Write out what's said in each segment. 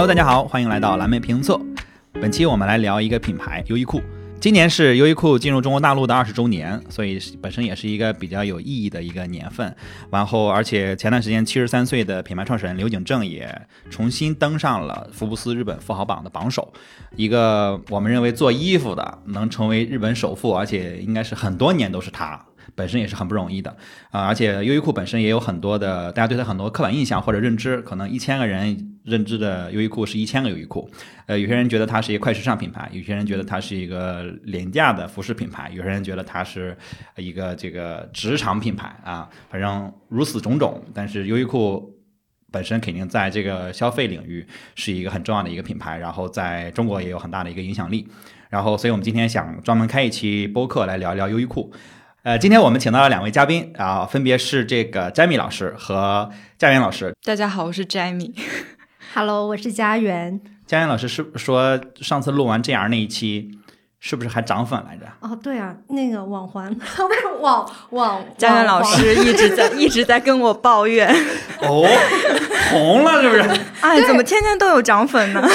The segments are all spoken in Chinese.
Hello，大家好，欢迎来到蓝莓评测。本期我们来聊一个品牌优衣库。今年是优衣库进入中国大陆的二十周年，所以本身也是一个比较有意义的一个年份。然后，而且前段时间七十三岁的品牌创始人刘景正也重新登上了福布斯日本富豪榜的榜首。一个我们认为做衣服的能成为日本首富，而且应该是很多年都是他。本身也是很不容易的啊，而且优衣库本身也有很多的大家对它很多刻板印象或者认知，可能一千个人认知的优衣库是一千个优衣库，呃，有些人觉得它是一个快时尚品牌，有些人觉得它是一个廉价的服饰品牌，有些人觉得它是一个这个职场品牌啊，反正如此种种。但是优衣库本身肯定在这个消费领域是一个很重要的一个品牌，然后在中国也有很大的一个影响力。然后，所以我们今天想专门开一期播客来聊一聊优衣库。呃，今天我们请到了两位嘉宾啊，分别是这个 Jamie 老师和佳媛老师。大家好，我是 Jamie。Hello，我是佳媛。佳媛老师是说上次录完 JR 那一期，是不是还涨粉来着？哦，对啊，那个网环 不是网网。佳媛老师一直在 一直在跟我抱怨。哦，红了是不是？哎，怎么天天都有涨粉呢？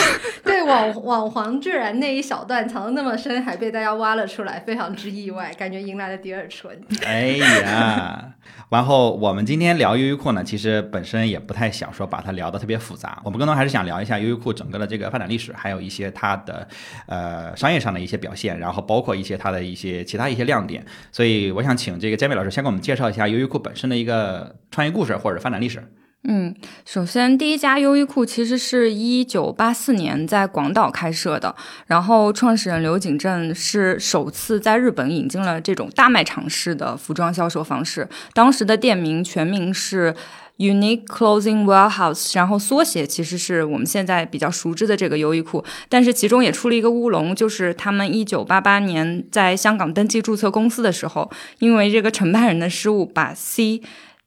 对网网黄居然那一小段藏的那么深，还被大家挖了出来，非常之意外，感觉迎来了第二春。哎呀，然后我们今天聊优衣库呢，其实本身也不太想说把它聊得特别复杂，我们更多还是想聊一下优衣库整个的这个发展历史，还有一些它的呃商业上的一些表现，然后包括一些它的一些其他一些亮点。所以我想请这个姜伟老师先给我们介绍一下优衣库本身的一个创业故事或者发展历史。嗯，首先第一家优衣库其实是一九八四年在广岛开设的，然后创始人刘景正是首次在日本引进了这种大卖场式的服装销售方式。当时的店名全名是 Unique Clothing Warehouse，然后缩写其实是我们现在比较熟知的这个优衣库。但是其中也出了一个乌龙，就是他们一九八八年在香港登记注册公司的时候，因为这个承办人的失误，把 C。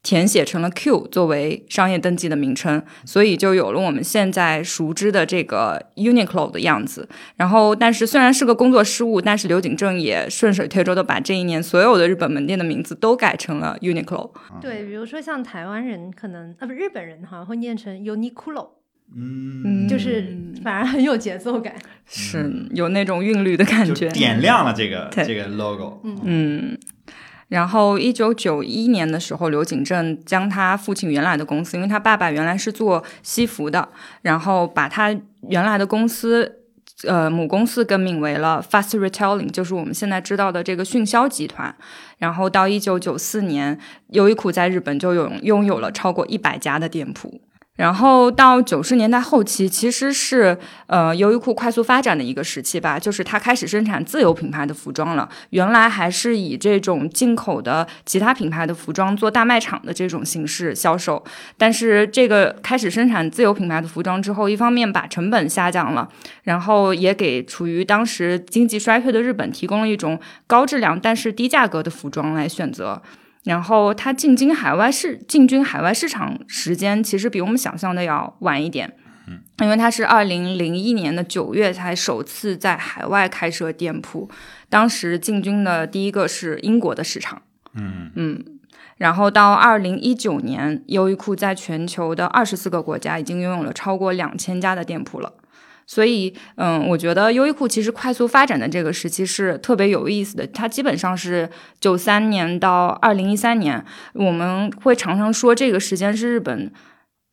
填写成了 Q 作为商业登记的名称，所以就有了我们现在熟知的这个 Uniqlo 的样子。然后，但是虽然是个工作失误，但是刘景正也顺水推舟的把这一年所有的日本门店的名字都改成了 Uniqlo。对，比如说像台湾人可能啊不日本人好像会念成 Uniqlo，嗯，就是反而很有节奏感，是有那种韵律的感觉，点亮了这个这个 logo。嗯。然后，一九九一年的时候，刘景正将他父亲原来的公司，因为他爸爸原来是做西服的，然后把他原来的公司，呃，母公司更名为了 Fast Retailing，就是我们现在知道的这个迅销集团。然后到一九九四年，优衣库在日本就拥拥有了超过一百家的店铺。然后到九十年代后期，其实是呃优衣库快速发展的一个时期吧，就是它开始生产自有品牌的服装了。原来还是以这种进口的其他品牌的服装做大卖场的这种形式销售，但是这个开始生产自有品牌的服装之后，一方面把成本下降了，然后也给处于当时经济衰退的日本提供了一种高质量但是低价格的服装来选择。然后它进军海外市进军海外市场时间其实比我们想象的要晚一点，嗯，因为它是二零零一年的九月才首次在海外开设店铺，当时进军的第一个是英国的市场，嗯。嗯，然后到二零一九年，优衣库在全球的二十四个国家已经拥有了超过两千家的店铺了。所以，嗯，我觉得优衣库其实快速发展的这个时期是特别有意思的。它基本上是九三年到二零一三年，我们会常常说这个时间是日本。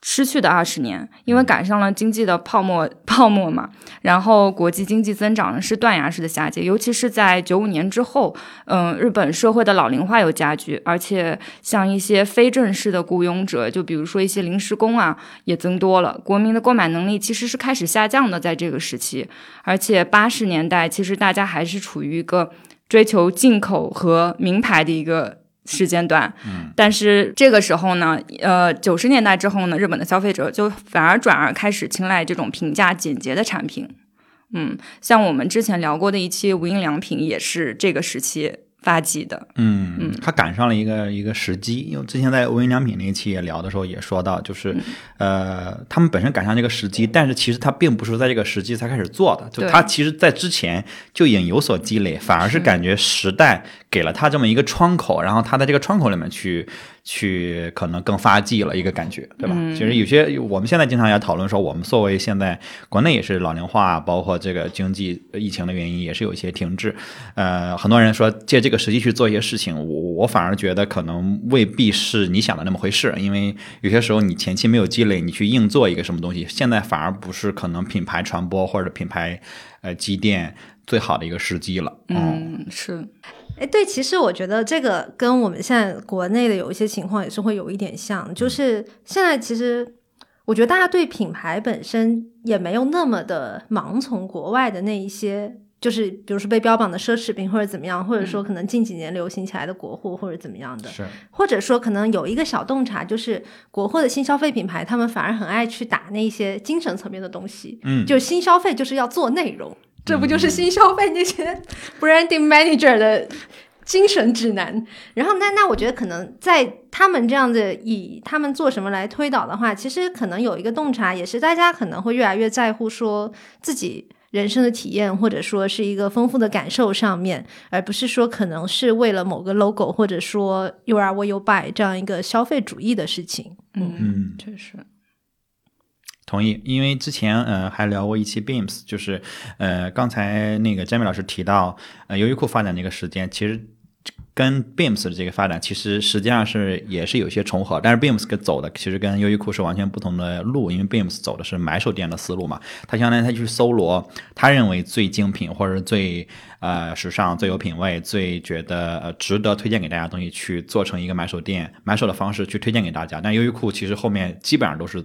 失去的二十年，因为赶上了经济的泡沫 泡沫嘛，然后国际经济增长是断崖式的下跌，尤其是在九五年之后，嗯，日本社会的老龄化有加剧，而且像一些非正式的雇佣者，就比如说一些临时工啊，也增多了，国民的购买能力其实是开始下降的，在这个时期，而且八十年代其实大家还是处于一个追求进口和名牌的一个。时间段，嗯，但是这个时候呢，呃，九十年代之后呢，日本的消费者就反而转而开始青睐这种平价简洁的产品，嗯，像我们之前聊过的一期无印良品也是这个时期发迹的。嗯，他赶上了一个一个时机，因为之前在无印良品那一期也聊的时候也说到，就是、呃，他们本身赶上这个时机，但是其实他并不是在这个时机才开始做的，就他其实在之前就已经有所积累，反而是是。感觉时代给了他这么一个窗口，然后他在这个窗口里面去去可能更发迹了一个感觉，对吧？其实有些我们现在经常也讨论说，我们作为现在国内也是老龄化，包括这个经济疫情的原因，也是有一些停滞。呃，很多人说借这个时机去做一些事情，我我反而觉得可能未必是你想的那么回事，因为有些时候你前期没有积累，你去硬做一个什么东西，现在反而不是可能品牌传播或者品牌呃积淀最好的一个时机了。嗯，是，哎，对，其实我觉得这个跟我们现在国内的有一些情况也是会有一点像，就是现在其实我觉得大家对品牌本身也没有那么的盲从国外的那一些。就是比如说被标榜的奢侈品或者怎么样，或者说可能近几年流行起来的国货或者怎么样的，是，或者说可能有一个小洞察，就是国货的新消费品牌，他们反而很爱去打那些精神层面的东西，嗯，就是新消费就是要做内容，这不就是新消费那些 branding manager 的精神指南？然后那那我觉得可能在他们这样的以他们做什么来推导的话，其实可能有一个洞察，也是大家可能会越来越在乎说自己。人生的体验，或者说是一个丰富的感受上面，而不是说可能是为了某个 logo，或者说 you are what you buy 这样一个消费主义的事情。嗯，嗯。确实，同意，因为之前呃还聊过一期 Beams，就是呃刚才那个詹米老师提到，呃优衣库发展这个时间，其实跟 Beams 的这个发展其实实际上是也是有些重合，但是 Beams 跟走的其实跟优衣库是完全不同的路，因为 Beams 走的是买手店的思路嘛，他相当于他去搜罗他认为最精品或者最呃时尚、最有品味、最觉得呃值得推荐给大家的东西，去做成一个买手店买手的方式去推荐给大家。但优衣库其实后面基本上都是。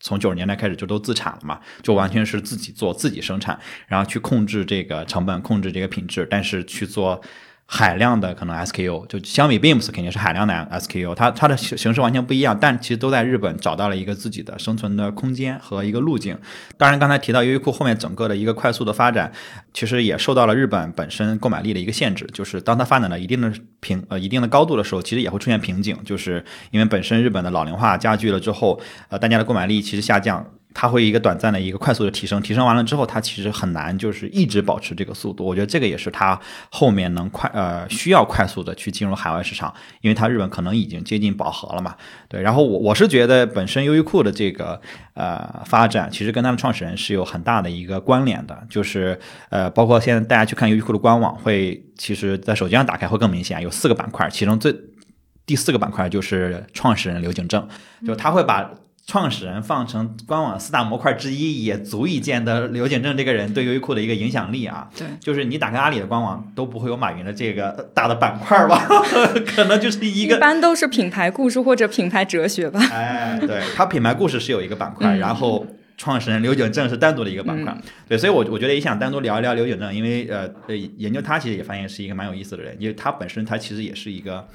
从九十年代开始就都自产了嘛，就完全是自己做、自己生产，然后去控制这个成本、控制这个品质，但是去做海量的可能 SKU，就相比 Beams 肯定是海量的 SKU，它它的形形式完全不一样，但其实都在日本找到了一个自己的生存的空间和一个路径。当然，刚才提到优衣库后面整个的一个快速的发展，其实也受到了日本本身购买力的一个限制，就是当它发展到一定的瓶呃一定的高度的时候，其实也会出现瓶颈，就是因为本身日本的老龄化加剧了之后，呃，大家的购买力其实下降。它会一个短暂的一个快速的提升，提升完了之后，它其实很难就是一直保持这个速度。我觉得这个也是它后面能快呃需要快速的去进入海外市场，因为它日本可能已经接近饱和了嘛。对，然后我我是觉得本身优衣库的这个呃发展，其实跟它的创始人是有很大的一个关联的，就是呃包括现在大家去看优衣库的官网，会其实在手机上打开会更明显，有四个板块，其中最第四个板块就是创始人刘景正，就他会把。创始人放成官网四大模块之一，也足以见得刘景正这个人对优衣库的一个影响力啊。对，就是你打开阿里的官网都不会有马云的这个大的板块吧？可能就是一一个。般都是品牌故事或者品牌哲学吧。哎，对，它品牌故事是有一个板块，嗯然后创始人刘景正是单独的一个板块。对，所以我我觉得也想单独聊一聊刘景正，因为呃呃，研究他其实也发现是一个蛮有意思的人，因为他本身他其实也是一个。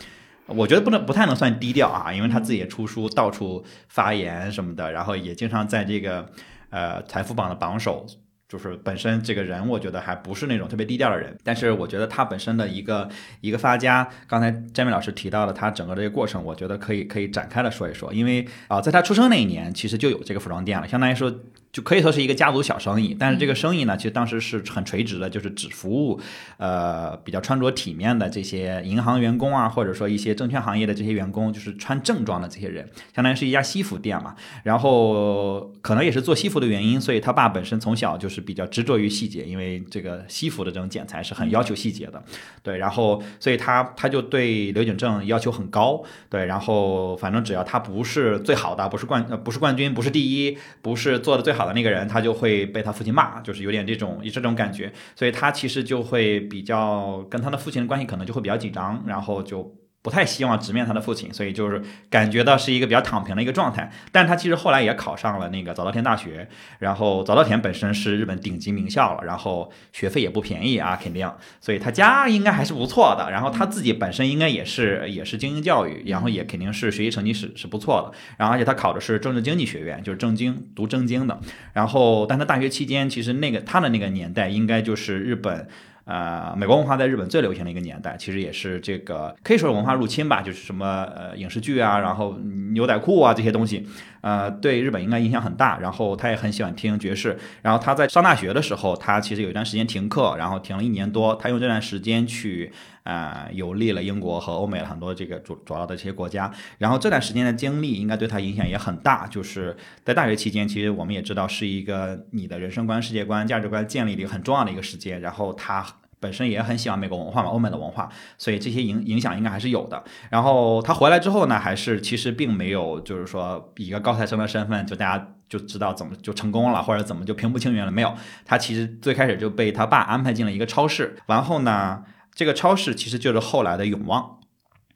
我觉得不能不太能算低调啊，因为他自己也出书，到处发言什么的，然后也经常在这个呃财富榜的榜首，就是本身这个人，我觉得还不是那种特别低调的人。但是我觉得他本身的一个一个发家，刚才詹米老师提到了他整个这个过程，我觉得可以可以展开的说一说，因为啊、在他出生那一年，其实就有这个服装店了，相当于说。就可以说是一个家族小生意，但是这个生意呢，其实当时是很垂直的，就是只服务，呃，比较穿着体面的这些银行员工啊，或者说一些证券行业的这些员工，就是穿正装的这些人，相当于是一家西服店嘛。然后可能也是做西服的原因，所以他爸本身从小就是比较执着于细节，因为这个西服的这种剪裁是很要求细节的，对。然后所以他他就对刘景正要求很高，对。然后反正只要他不是最好的，不是冠呃不是冠军，不是第一，不是做的最好的那个人，他就会被他父亲骂，就是有点这种这种感觉。所以他其实就会比较跟他的父亲的关系可能就会比较紧张，然后就。不太希望直面他的父亲，所以就是感觉到是一个比较躺平的一个状态。但他其实后来也考上了那个早稻田大学，然后早稻田本身是日本顶级名校了，然后学费也不便宜啊，肯定，所以他家应该还是不错的。然后他自己本身应该也是也是精英教育，然后也肯定是学习成绩是是不错的。然后而且他考的是政治经济学院，就是政经读政经的。然后但他大学期间其实那个他的那个年代应该就是日本。呃，美国文化在日本最流行的一个年代，其实也是这个可以说是文化入侵吧，就是什么呃影视剧啊，然后牛仔裤啊这些东西，呃，对日本应该影响很大。然后他也很喜欢听爵士。然后他在上大学的时候，他其实有一段时间停课，然后停了一年多。他用这段时间去呃游历了英国和欧美很多这个主主要的这些国家。然后这段时间的经历应该对他影响也很大。就是在大学期间，其实我们也知道是一个你的人生观、世界观、价值观建立的一个很重要的一个时间。然后他。本身也很喜欢美国文化嘛，欧美的文化，所以这些影影响应该还是有的。然后他回来之后呢，还是其实并没有就是说以一个高材生的身份，就大家就知道怎么就成功了，或者怎么就平步青云了。没有，他其实最开始就被他爸安排进了一个超市，然后呢，这个超市其实就是后来的永旺。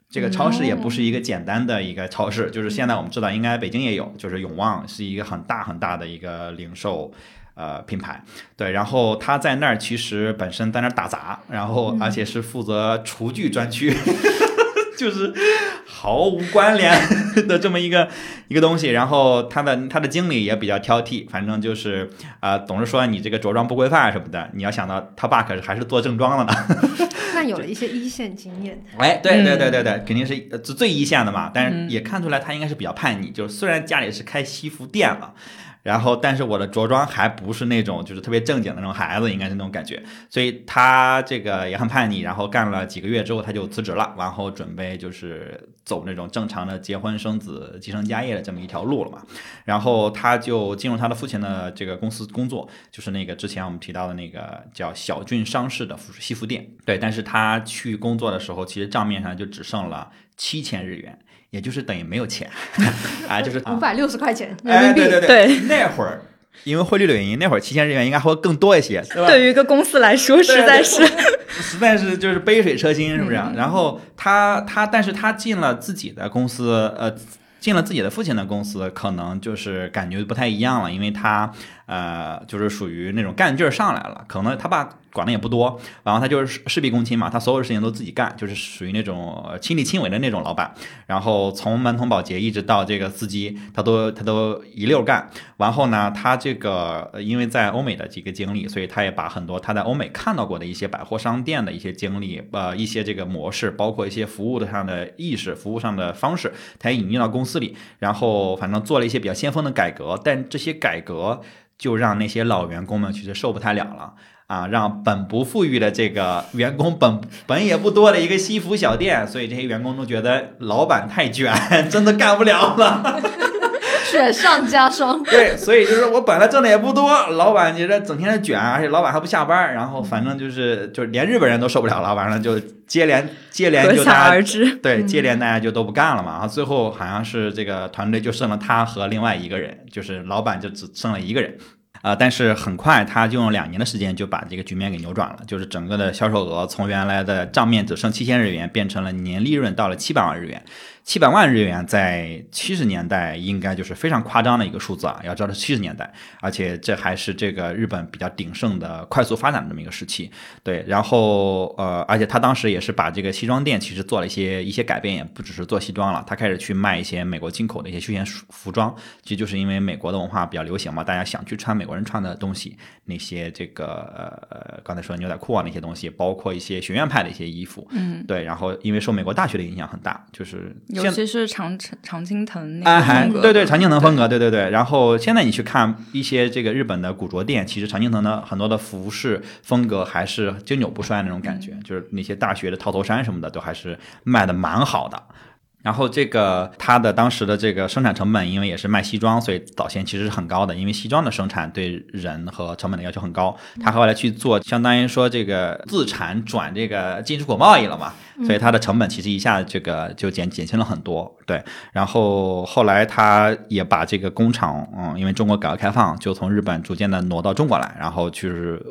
这个超市也不是一个简单的一个超市，就是现在我们知道应该北京也有，就是永旺是一个很大很大的一个零售。呃，品牌对，然后他在那儿其实本身在那儿打杂，然后而且是负责厨具专区，就是毫无关联的这么一个一个东西。然后他的他的经理也比较挑剔，反正就是啊，总是说你这个着装不规范什么的。你要想到他爸可是还是做正装的呢，那有了一些一线经验。哎，对对对对对，肯定是最一线的嘛。但是也看出来他应该是比较叛逆，就是虽然家里是开西服店了。然后，但是我的着装还不是那种就是特别正经的那种孩子，应该是那种感觉，所以他这个也很叛逆。然后干了几个月之后，他就辞职了，然后准备就是走那种正常的结婚生子、继承家业的这么一条路了嘛。然后他就进入他的父亲的这个公司工作，就是那个之前我们提到的那个叫小郡商事的西服店。对，但是他去工作的时候，其实账面上就只剩了七千日元。也就是等于没有钱，啊，就是五百六十块钱人民币。对对对，那会儿因为汇率的原因，那会儿七千日元应该会更多一些，对吧？对于一个公司来说，实在是，实在是就是杯水车薪，是不是？然后他他，但是他进了自己的公司，呃，进了自己的父亲的公司，可能就是感觉不太一样了，因为他呃，就是属于那种干劲儿上来了，可能他爸。管的也不多，然后他就是事必躬亲嘛，他所有的事情都自己干，就是属于那种亲力亲为的那种老板。然后从门童保洁一直到这个司机，他都他都一溜干。然后呢，他这个因为在欧美的几个经历，所以他也把很多他在欧美看到过的一些百货商店的一些经历，呃，一些这个模式，包括一些服务的上的意识、服务上的方式，他也引进到公司里。然后反正做了一些比较先锋的改革，但这些改革就让那些老员工们其实受不太了了。啊，让本不富裕的这个员工本 本也不多的一个西服小店，所以这些员工都觉得老板太卷，真的干不了了，雪上加霜。对，所以就是我本来挣的也不多，老板觉得整天的卷，而且老板还不下班，然后反正就是就是连日本人都受不了了，完了就接连接连就大家对接连大家就都不干了嘛，然后最后好像是这个团队就剩了他和另外一个人，就是老板就只剩了一个人。啊，但是很快他就用两年的时间就把这个局面给扭转了，就是整个的销售额从原来的账面只剩七千日元，变成了年利润到了七百万日元。七百万日元在七十年代应该就是非常夸张的一个数字啊！要知道是七十年代，而且这还是这个日本比较鼎盛的快速发展的这么一个时期。对，然后呃，而且他当时也是把这个西装店其实做了一些一些改变，也不只是做西装了，他开始去卖一些美国进口的一些休闲服装。其实就是因为美国的文化比较流行嘛，大家想去穿美国人穿的东西，那些这个呃刚才说的牛仔裤啊那些东西，包括一些学院派的一些衣服。嗯，对，然后因为受美国大学的影响很大，就是。尤其是常常常青藤那个风格，对对，常青藤风格，对对对。然后现在你去看一些这个日本的古着店，其实常青藤的很多的服饰风格还是经久不衰那种感觉，就是那些大学的套头衫什么的都还是卖的蛮好的。然后这个它的当时的这个生产成本，因为也是卖西装，所以早先其实是很高的。因为西装的生产对人和成本的要求很高，他后来去做，相当于说这个自产转这个进出口贸易了嘛，所以它的成本其实一下这个就减减轻了很多。对，然后后来他也把这个工厂，嗯，因为中国改革开放，就从日本逐渐的挪到中国来，然后就是。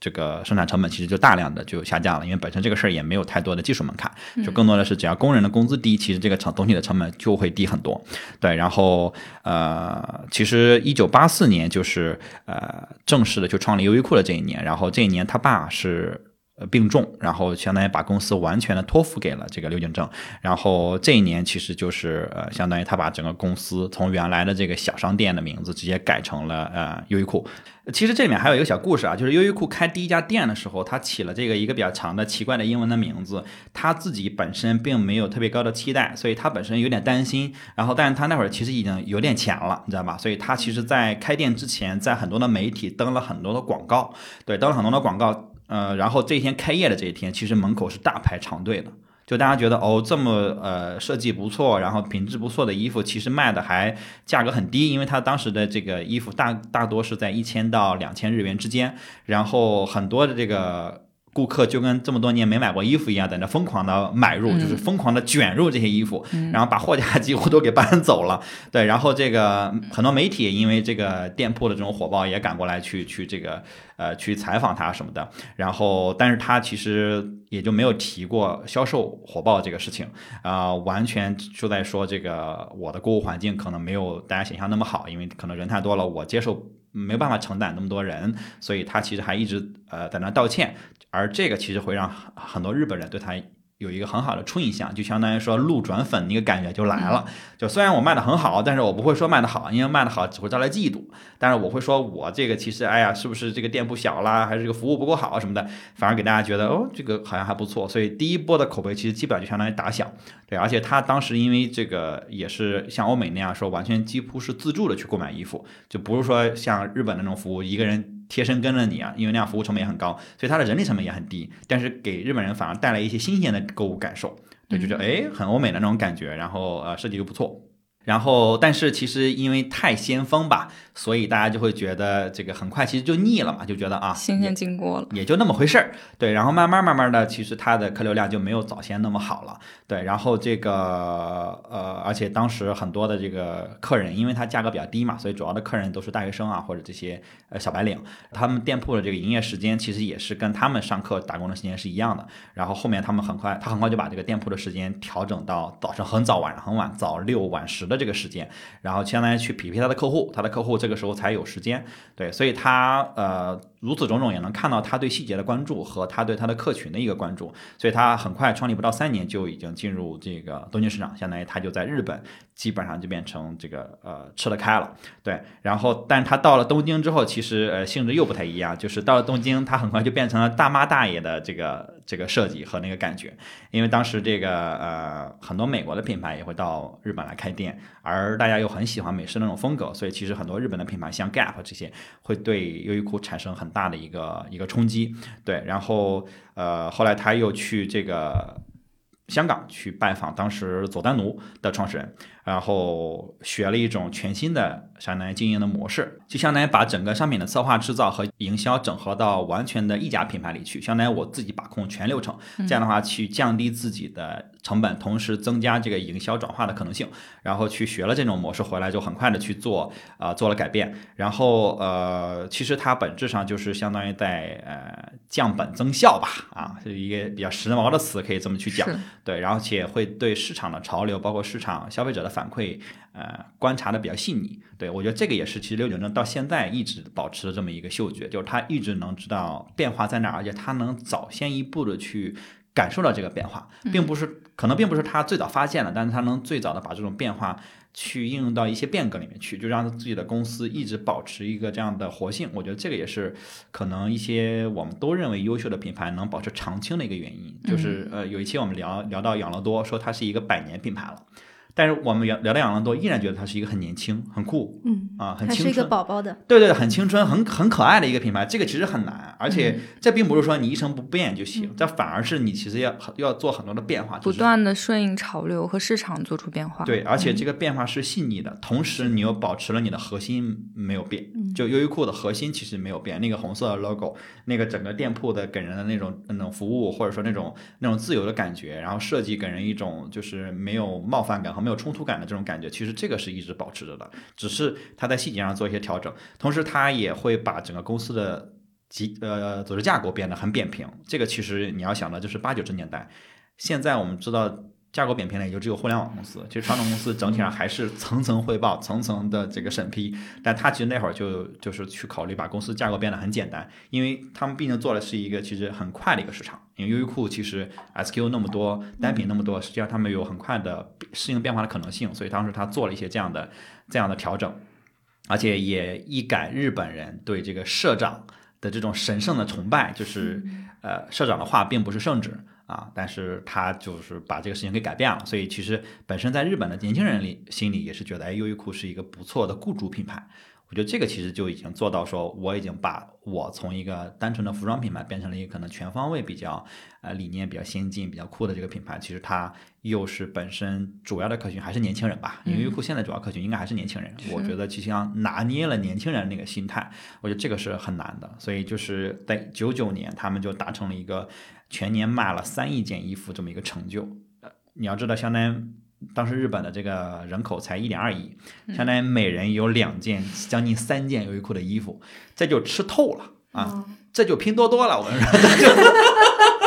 这个生产成本其实就大量的就下降了，因为本身这个事儿也没有太多的技术门槛，就更多的是只要工人的工资低，其实这个成总体的成本就会低很多。对，然后呃，其实一九八四年就是呃正式的就创立优衣库的这一年，然后这一年他爸是呃病重，然后相当于把公司完全的托付给了这个刘景正。然后这一年其实就是呃，相当于他把整个公司从原来的这个小商店的名字直接改成了呃优衣库。其实这里面还有一个小故事啊，就是优衣库开第一家店的时候，他起了这个一个比较长的奇怪的英文的名字，他自己本身并没有特别高的期待，所以他本身有点担心。然后，但是他那会儿其实已经有点钱了，你知道吧？所以他其实在开店之前，在很多的媒体登了很多的广告，对，登了很多的广告。呃，然后这一天开业的这一天，其实门口是大排长队的。就大家觉得哦，这么呃设计不错，然后品质不错的衣服，其实卖的还价格很低，因为它当时的这个衣服大大多是在一千到两千日元之间，然后很多的这个。顾客就跟这么多年没买过衣服一样，在那疯狂的买入，就是疯狂的卷入这些衣服，然后把货架几乎都给搬走了。对，然后这个很多媒体因为这个店铺的这种火爆，也赶过来去去这个呃去采访他什么的。然后，但是他其实也就没有提过销售火爆这个事情啊，完全就在说这个我的购物环境可能没有大家想象那么好，因为可能人太多了，我接受没有办法承担那么多人，所以他其实还一直呃在那道歉。而这个其实会让很多日本人对他。有一个很好的初印象，就相当于说路转粉那个感觉就来了。就虽然我卖的很好，但是我不会说卖的好，因为卖的好只会招来嫉妒。但是我会说我这个其实，哎呀，是不是这个店铺小啦，还是这个服务不够好什么的，反而给大家觉得哦，这个好像还不错。所以第一波的口碑其实基本上就相当于打响。对，而且他当时因为这个也是像欧美那样说，完全几乎是自助的去购买衣服，就不是说像日本那种服务，一个人。贴身跟着你啊，因为那样服务成本也很高，所以它的人力成本也很低。但是给日本人反而带来一些新鲜的购物感受，对，就觉得哎，很欧美的那种感觉，然后呃，设计又不错。然后，但是其实因为太先锋吧，所以大家就会觉得这个很快其实就腻了嘛，就觉得啊，新鲜经过了，也就那么回事儿。对，然后慢慢慢慢的，其实它的客流量就没有早先那么好了。对，然后这个呃，而且当时很多的这个客人，因为它价格比较低嘛，所以主要的客人都是大学生啊或者这些呃小白领，他们店铺的这个营业时间其实也是跟他们上课打工的时间是一样的。然后后面他们很快，他很快就把这个店铺的时间调整到早上很早，晚上很晚，早六晚十的。这个时间，然后相当于去匹配他的客户，他的客户这个时候才有时间，对，所以他呃。如此种种也能看到他对细节的关注和他对他的客群的一个关注，所以他很快创立不到三年就已经进入这个东京市场，相当于他就在日本基本上就变成这个呃吃得开了，对。然后，但他到了东京之后，其实呃性质又不太一样，就是到了东京，他很快就变成了大妈大爷的这个这个设计和那个感觉，因为当时这个呃很多美国的品牌也会到日本来开店，而大家又很喜欢美式那种风格，所以其实很多日本的品牌像 Gap 这些会对优衣库产生很。大的一个一个冲击，对，然后呃，后来他又去这个香港去拜访当时佐丹奴的创始人。然后学了一种全新的相当于经营的模式，就相当于把整个商品的策划、制造和营销整合到完全的一家品牌里去，相当于我自己把控全流程。这样的话，去降低自己的成本，同时增加这个营销转化的可能性。然后去学了这种模式回来，就很快的去做啊，做了改变。然后呃，其实它本质上就是相当于在呃降本增效吧，啊，是一个比较时髦的词，可以这么去讲。对，然后且会对市场的潮流，包括市场消费者的。反馈，呃，观察的比较细腻，对我觉得这个也是，其实六九正到现在一直保持的这么一个嗅觉，就是他一直能知道变化在哪儿，而且他能早先一步的去感受到这个变化，并不是可能并不是他最早发现了，但是他能最早的把这种变化去应用到一些变革里面去，就让自己的公司一直保持一个这样的活性。我觉得这个也是可能一些我们都认为优秀的品牌能保持长青的一个原因。就是呃，有一期我们聊聊到养乐多，说它是一个百年品牌了。但是我们聊聊到养乐多，依然觉得它是一个很年轻、很酷，嗯啊，很青春，是一个宝宝的，对对，很青春、很很可爱的一个品牌。这个其实很难，而且这并不是说你一成不变就行，这反而是你其实要要做很多的变化，不断的顺应潮流和市场做出变化。对，而且这个变化是细腻的，同时你又保持了你的核心没有变。就优衣库的核心其实没有变，那个红色的 logo，那个整个店铺的给人的那种那种服务或者说那种那种自由的感觉，然后设计给人一种就是没有冒犯感和没有冲突感的这种。感觉其实这个是一直保持着的，只是他在细节上做一些调整，同时他也会把整个公司的集呃组织架构变得很扁平。这个其实你要想的就是八九十年代，现在我们知道架构扁平的也就只有互联网公司，其实传统公司整体上还是层层汇报、层层的这个审批。但他其实那会儿就就是去考虑把公司架构变得很简单，因为他们毕竟做的是一个其实很快的一个市场。因为优衣库其实 SKU 那么多，单品那么多，实际上他们有很快的适应变化的可能性，所以当时他做了一些这样的这样的调整，而且也一改日本人对这个社长的这种神圣的崇拜，就是呃社长的话并不是圣旨。啊，但是他就是把这个事情给改变了，所以其实本身在日本的年轻人里心里也是觉得，哎，优衣库是一个不错的雇主品牌。我觉得这个其实就已经做到说，我已经把我从一个单纯的服装品牌变成了一个可能全方位比较呃理念比较先进、比较酷的这个品牌。其实它又是本身主要的客群还是年轻人吧？因为优衣库现在主要客群应该还是年轻人。我觉得其实要拿捏了年轻人那个心态，我觉得这个是很难的。所以就是在九九年，他们就达成了一个。全年卖了三亿件衣服，这么一个成就，呃，你要知道，相当于当时日本的这个人口才一点二亿，相当于每人有两件，将近三件优衣库的衣服，这就吃透了啊，这就拼多多了，我跟你说，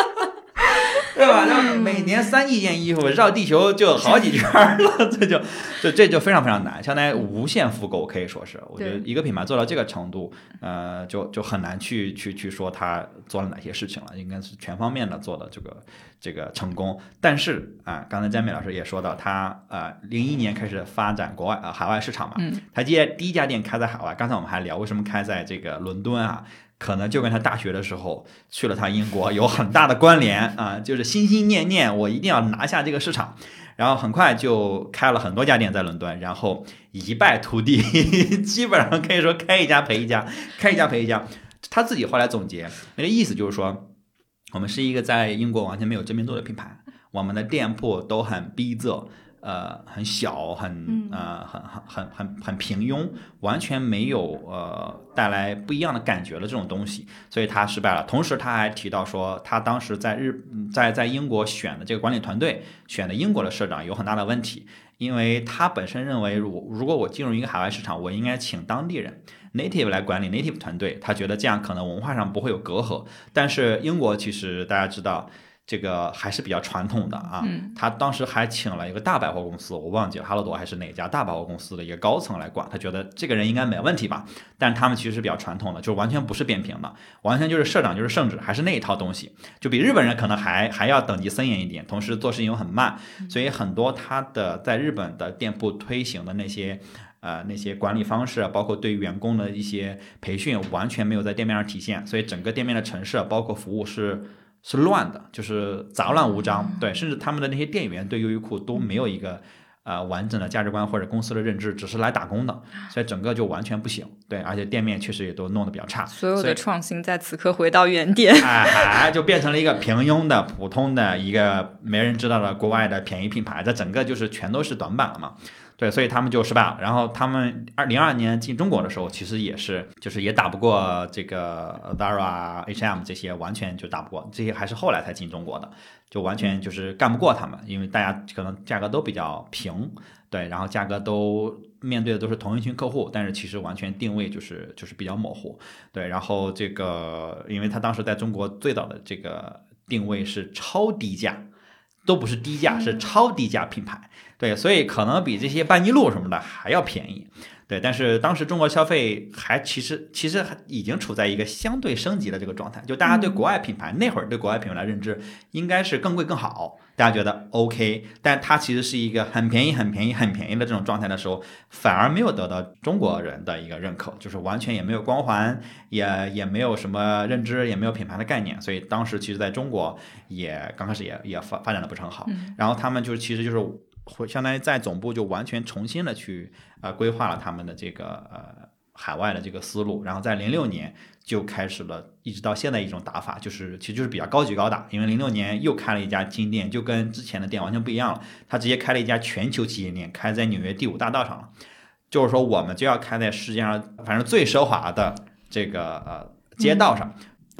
吧？那每年三亿件衣服绕地球就好几圈了，这就 这这就非常非常难，相当于无限复购，可以说是。我觉得一个品牌做到这个程度，呃，就就很难去去去说他做了哪些事情了，应该是全方面的做的这个这个成功。但是啊，刚才詹美老师也说到，他呃零一年开始发展国外呃海外市场嘛，他接第一家店开在海外。刚才我们还聊为什么开在这个伦敦啊？可能就跟他大学的时候去了趟英国有很大的关联啊，就是心心念念我一定要拿下这个市场，然后很快就开了很多家店在伦敦，然后一败涂地，基本上可以说开一家赔一家，开一家赔一家。他自己后来总结那个意思就是说，我们是一个在英国完全没有知名度的品牌，我们的店铺都很逼仄。呃，很小，很呃，很很很很很平庸，完全没有呃带来不一样的感觉的这种东西，所以他失败了。同时，他还提到说，他当时在日在在英国选的这个管理团队，选的英国的社长有很大的问题，因为他本身认为，如如果我进入一个海外市场，我应该请当地人 native 来管理 native 团队，他觉得这样可能文化上不会有隔阂。但是英国其实大家知道。这个还是比较传统的啊，他当时还请了一个大百货公司，我忘记了哈罗多还是哪家大百货公司的一个高层来管，他觉得这个人应该没问题吧？但他们其实是比较传统的，就完全不是扁平的，完全就是社长就是圣旨，还是那一套东西，就比日本人可能还还要等级森严一点，同时做事情又很慢，所以很多他的在日本的店铺推行的那些呃那些管理方式，包括对员工的一些培训，完全没有在店面上体现，所以整个店面的陈设包括服务是。是乱的，就是杂乱无章，对，甚至他们的那些店员对优衣库都没有一个呃完整的价值观或者公司的认知，只是来打工的，所以整个就完全不行，对，而且店面确实也都弄得比较差，所有的创新在此刻回到原点，哎，就变成了一个平庸的、普通的一个没人知道的国外的便宜品牌，这整个就是全都是短板了嘛。对，所以他们就失败了。然后他们二零二年进中国的时候，其实也是，就是也打不过这个 Zara、H&M 这些，完全就打不过。这些还是后来才进中国的，就完全就是干不过他们，因为大家可能价格都比较平，对，然后价格都面对的都是同一群客户，但是其实完全定位就是就是比较模糊，对。然后这个，因为他当时在中国最早的这个定位是超低价。都不是低价，是超低价品牌，对，所以可能比这些班尼路什么的还要便宜。对，但是当时中国消费还其实其实已经处在一个相对升级的这个状态，就大家对国外品牌那会儿对国外品牌的认知应该是更贵更好，大家觉得 OK，但它其实是一个很便宜很便宜很便宜的这种状态的时候，反而没有得到中国人的一个认可，就是完全也没有光环，也也没有什么认知，也没有品牌的概念，所以当时其实在中国也刚开始也也发发展的不是很好，然后他们就是其实就是。会相当于在总部就完全重新的去呃规划了他们的这个呃海外的这个思路，然后在零六年就开始了，一直到现在一种打法，就是其实就是比较高举高打，因为零六年又开了一家金店，就跟之前的店完全不一样了，他直接开了一家全球旗舰店，开在纽约第五大道上了，就是说我们就要开在世界上反正最奢华的这个呃街道上。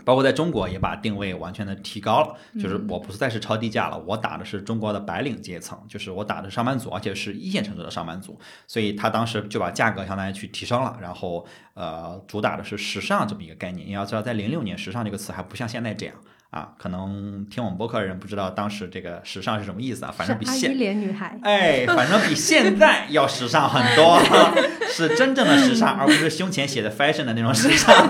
包括在中国也把定位完全的提高了，就是我不是再是超低价了，我打的是中国的白领阶层，就是我打的上班族，而且是一线城市的上班族，所以他当时就把价格相当于去提升了，然后呃主打的是时尚这么一个概念。你要知道，在零六年，时尚这个词还不像现在这样啊，可能听我们播客的人不知道当时这个时尚是什么意思啊，反正比现莲女孩，哎，反正比现在要时尚很多，是真正的时尚，而不是胸前写的 fashion 的那种时尚。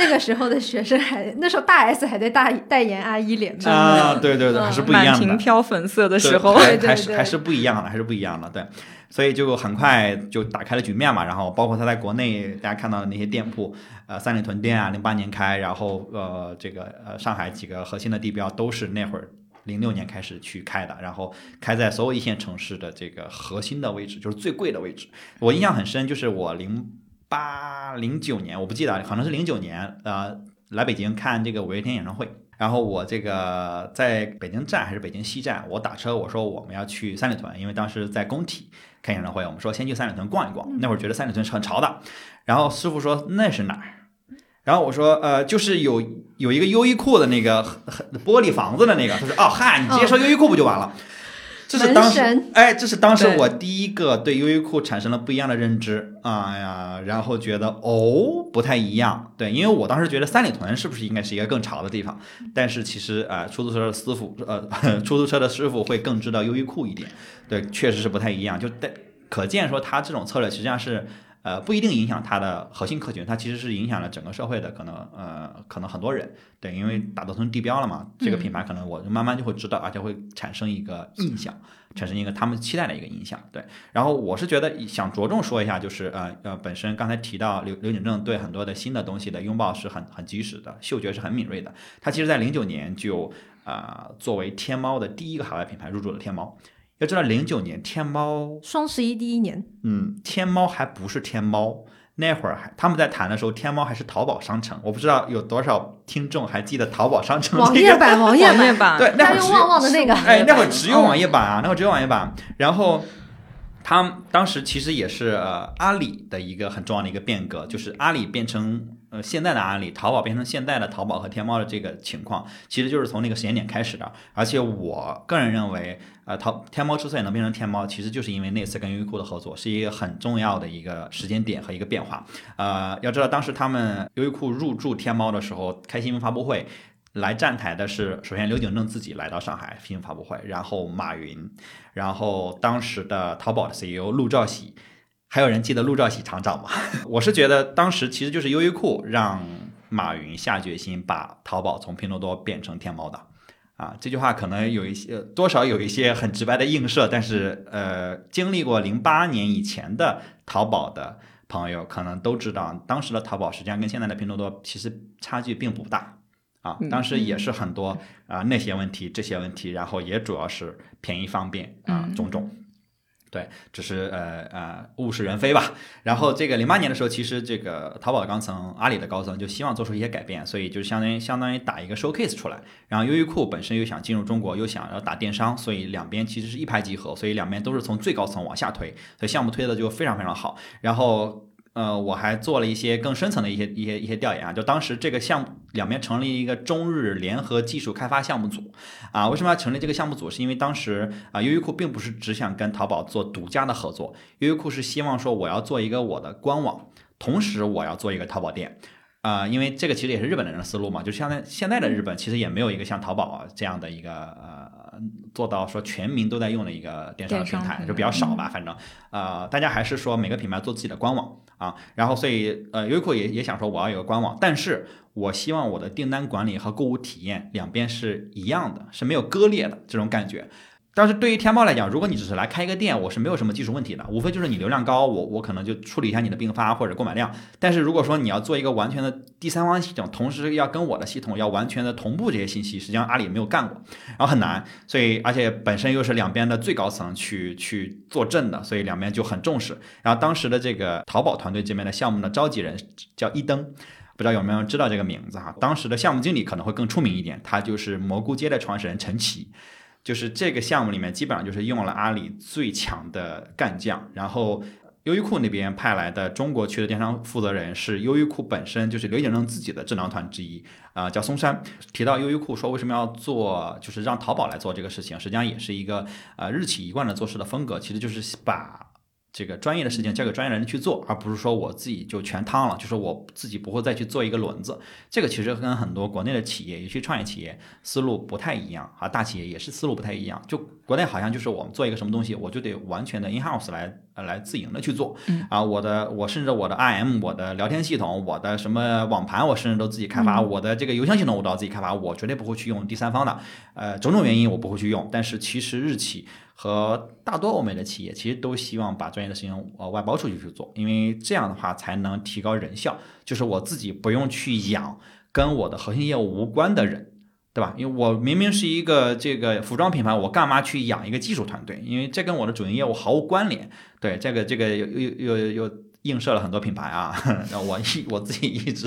那那个时候的学生还那时候大 S 还在大代言阿依莲嘛，啊，对对对，还是不一样的。满屏飘粉色的时候，对对对还是还是不一样的，还是不一样的，对，所以就很快就打开了局面嘛。然后包括他在国内大家看到的那些店铺，呃，三里屯店啊，零八年开，然后呃，这个呃上海几个核心的地标都是那会儿零六年开始去开的，然后开在所有一线城市的这个核心的位置，就是最贵的位置。我印象很深，就是我零八零九年，我不记得，可能是零九年，呃，来北京看这个五月天演唱会。然后我这个在北京站还是北京西站，我打车我说我们要去三里屯，因为当时在工体看演唱会，我们说先去三里屯逛一逛。那会儿觉得三里屯是很潮的，然后师傅说那是哪儿？然后我说呃，就是有有一个优衣库的那个很玻璃房子的那个。他说哦嗨，你直接说优衣库不就完了？这是当时哎，这是当时我第一个对优衣库产生了不一样的认知啊呀，然后觉得哦不太一样，对，因为我当时觉得三里屯是不是应该是一个更潮的地方，但是其实啊、呃出租车的师傅呃 出租车的师傅会更知道优衣库一点，对，确实是不太一样，就但可见说他这种策略实际上是。呃，不一定影响它的核心客群，它其实是影响了整个社会的，可能呃，可能很多人对，因为打造成地标了嘛，这个品牌可能我就慢慢就会知道，而且会产生一个印象，产生一个他们期待的一个印象。对，然后我是觉得想着重说一下，就是呃呃，本身刚才提到刘刘景正对很多的新的东西的拥抱是很很及时的，嗅觉是很敏锐的。他其实在零九年就啊、呃作为天猫的第一个海外品牌入驻了天猫。要知道，零九年天猫双十一第一年，嗯，天猫还不是天猫，那会儿还他们在谈的时候，天猫还是淘宝商城。我不知道有多少听众还记得淘宝商城这个。网页版，网页版，对，那会儿只有旺旺的那个，哎，那会儿只有网页版啊，那会儿只有网页版。然后他们当时其实也是呃阿里的一个很重要的一个变革，就是阿里变成呃现在的阿里，淘宝变成现在的淘宝和天猫的这个情况，其实就是从那个时间点开始的。而且我个人认为，呃，淘天猫之所以能变成天猫，其实就是因为那次跟优衣库的合作是一个很重要的一个时间点和一个变化。呃，要知道当时他们优衣库入驻天猫的时候，开新闻发布会。来站台的是，首先刘景正自己来到上海新闻发布会，然后马云，然后当时的淘宝的 CEO 陆兆禧，还有人记得陆兆禧厂长吗？我是觉得当时其实就是优衣库让马云下决心把淘宝从拼多多变成天猫的。啊，这句话可能有一些多少有一些很直白的映射，但是呃，经历过零八年以前的淘宝的朋友可能都知道，当时的淘宝实际上跟现在的拼多多其实差距并不大。啊，当时也是很多啊、那些问题、这些问题，然后也主要是便宜方便啊、嗯种种。对，只是呃呃物是人非吧。然后这个零八年的时候，其实这个淘宝的高层、阿里的高层就希望做出一些改变，所以就相当于相当于打一个 showcase 出来。然后优衣库本身又想进入中国，又想要打电商，所以两边其实是一拍即合，所以两边都是从最高层往下推，所以项目推的就非常非常好。然后呃，我还做了一些更深层的一些一些一些调研啊，就当时这个项目两边成立一个中日联合技术开发项目组啊。为什么要成立这个项目组？是因为当时啊，优衣库并不是只想跟淘宝做独家的合作，优衣库是希望说我要做一个我的官网，同时我要做一个淘宝店。啊、因为这个其实也是日本人的思路嘛，就像在现在的日本，其实也没有一个像淘宝啊这样的一个呃做到说全民都在用的一个电商的平台，电商平台就比较少吧，反正呃大家还是说每个品牌做自己的官网啊，然后所以呃优衣库也也想说我要有个官网，但是我希望我的订单管理和购物体验两边是一样的，是没有割裂的这种感觉。但是对于天猫来讲，如果你只是来开一个店，我是没有什么技术问题的，无非就是你流量高，我我可能就处理一下你的并发或者购买量。但是如果说你要做一个完全的第三方系统，同时要跟我的系统要完全的同步这些信息，实际上阿里没有干过，然后很难，所以而且本身又是两边的最高层去去坐镇的，所以两边就很重视。然后当时的这个淘宝团队这边的项目的召集人叫一登。不知道有没有人知道这个名字哈？当时的项目经理可能会更出名一点，他就是蘑菇街的创始人陈奇。就是这个项目里面基本上就是用了阿里最强的干将，然后优衣库那边派来的中国区的电商负责人是优衣库本身就是刘景正自己的智囊团之一啊、叫松山。提到优衣库说为什么要做，就是让淘宝来做这个事情，实际上也是一个呃日企一贯的做事的风格，其实就是把这个专业的事情交给专业的人去做，而不是说我自己就全趟了，就是我自己不会再去做一个轮子。这个其实跟很多国内的企业，尤其创业企业思路不太一样啊，大企业也是思路不太一样。就国内好像就是我们做一个什么东西，我就得完全的 in house 来呃来自营的去做啊，我的我甚至我的 IM、我的聊天系统、我的什么网盘，我甚至都自己开发，我的这个邮箱系统我都要自己开发，我绝对不会去用第三方的。呃，种种原因我不会去用，但是其实日企。和大多欧美的企业其实都希望把专业的事情呃外包出去去做，因为这样的话才能提高人效。就是我自己不用去养跟我的核心业务无关的人，对吧？因为我明明是一个这个服装品牌，我干嘛去养一个技术团队？因为这跟我的主营业务毫无关联。对，这个这个又又又又映射了很多品牌啊，我一我自己一直。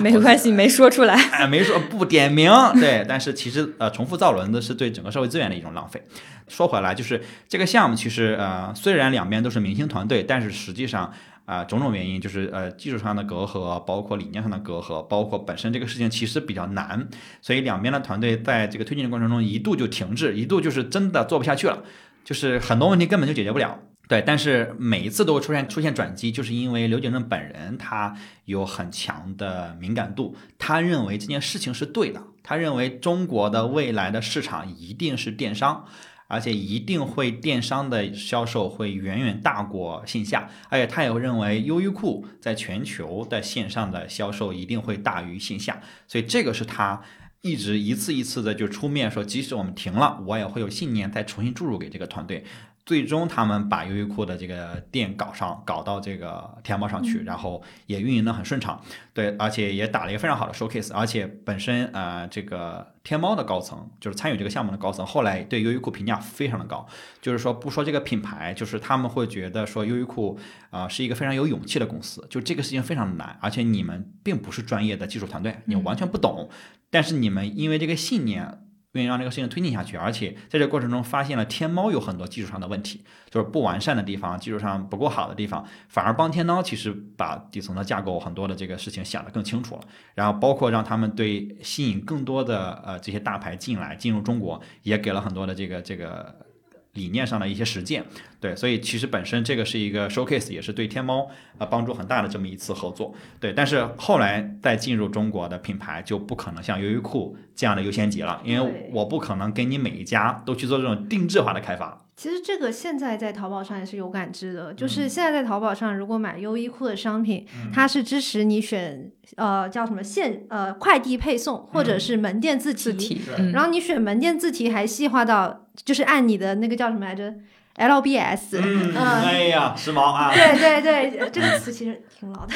没关系，没说出来，哎，没说不点名，对，但是其实呃，重复造轮子是对整个社会资源的一种浪费。说回来，就是这个项目其实呃，虽然两边都是明星团队，但是实际上啊，种种原因就是呃，技术上的隔阂，包括理念上的隔阂，包括本身这个事情其实比较难，所以两边的团队在这个推进的过程中一度就停滞，一度就是真的做不下去了，就是很多问题根本就解决不了。对，但是每一次都会出现出现转机，就是因为刘景正本人他有很强的敏感度，他认为这件事情是对的，他认为中国的未来的市场一定是电商，而且一定会电商的销售会远远大过线下，而且他也认为优衣库在全球的线上的销售一定会大于线下，所以这个是他一直一次一次的就出面说，即使我们停了，我也会有信念再重新注入给这个团队。最终，他们把优衣库的这个店搞上，搞到这个天猫上去，然后也运营的很顺畅。对，而且也打了一个非常好的 showcase。而且本身呃，这个天猫的高层，就是参与这个项目的高层，后来对优衣库评价非常的高。就是说，不说这个品牌，就是他们会觉得说优衣库啊是一个非常有勇气的公司。就这个事情非常难，而且你们并不是专业的技术团队，你完全不懂。但是你们因为这个信念。愿意让这个事情推进下去，而且在这过程中发现了天猫有很多技术上的问题，就是不完善的地方，技术上不够好的地方，反而帮天猫其实把底层的架构很多的这个事情想得更清楚了。然后包括让他们对吸引更多的呃这些大牌进来进入中国，也给了很多的这个这个。理念上的一些实践，对，所以其实本身这个是一个 showcase，也是对天猫呃帮助很大的这么一次合作，对。但是后来再进入中国的品牌就不可能像优衣库这样的优先级了，因为我不可能给你每一家都去做这种定制化的开发。其实这个现在在淘宝上也是有感知的，就是现在在淘宝上，如果买优衣库的商品，它是支持你选呃叫什么线呃快递配送或者是门店自提，然后你选门店自提还细化到就是按你的那个叫什么来着？LBS，嗯，哎呀，时髦啊！对对对，这个词其实挺老的，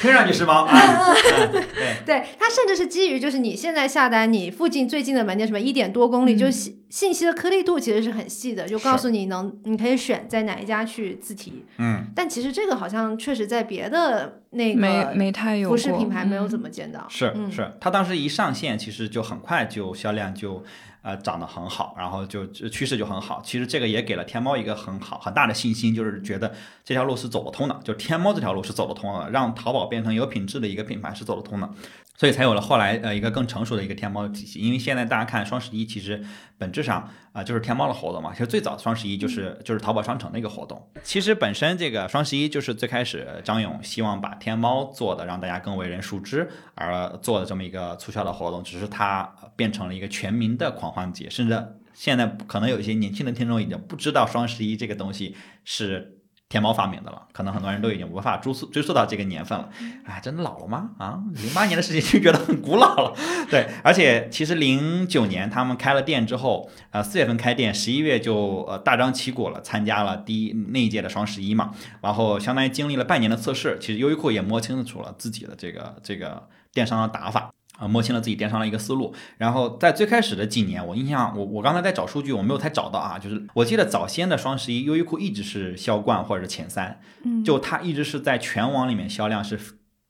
听上去时髦啊。对，对，它甚至是基于就是你现在下单，你附近最近的门店什么一点多公里，就信信息的颗粒度其实是很细的，就告诉你能你可以选在哪一家去自提。嗯，但其实这个好像确实在别的那个没没太有服饰品牌没有怎么见到。是是，它当时一上线，其实就很快就销量就。呃，涨得很好，然后就趋势就很好。其实这个也给了天猫一个很好很大的信心，就是觉得这条路是走得通的，就天猫这条路是走得通的，让淘宝变成有品质的一个品牌是走得通的。所以才有了后来呃一个更成熟的一个天猫的体系。因为现在大家看双十一，其实本质上啊就是天猫的活动嘛。其实最早双十一就是就是淘宝商城的一个活动。其实本身这个双十一就是最开始张勇希望把天猫做的让大家更为人熟知而做的这么一个促销的活动，只是它变成了一个全民的狂欢节。甚至现在可能有一些年轻的听众已经不知道双十一这个东西是。天猫发明的了，可能很多人都已经无法追溯追溯到这个年份了。哎，真的老了吗？啊，零八年的事情就觉得很古老了。对，而且其实零九年他们开了店之后，呃，四月份开店，十一月就呃大张旗鼓了，参加了第一那一届的双十一嘛。然后相当于经历了半年的测试，其实优衣库也摸清楚了自己的这个这个电商的打法。啊，摸清了自己电商的一个思路，然后在最开始的几年，我印象，我我刚才在找数据，我没有太找到啊，就是我记得早先的双十一，优衣库一直是销冠或者是前三，嗯，就它一直是在全网里面销量是，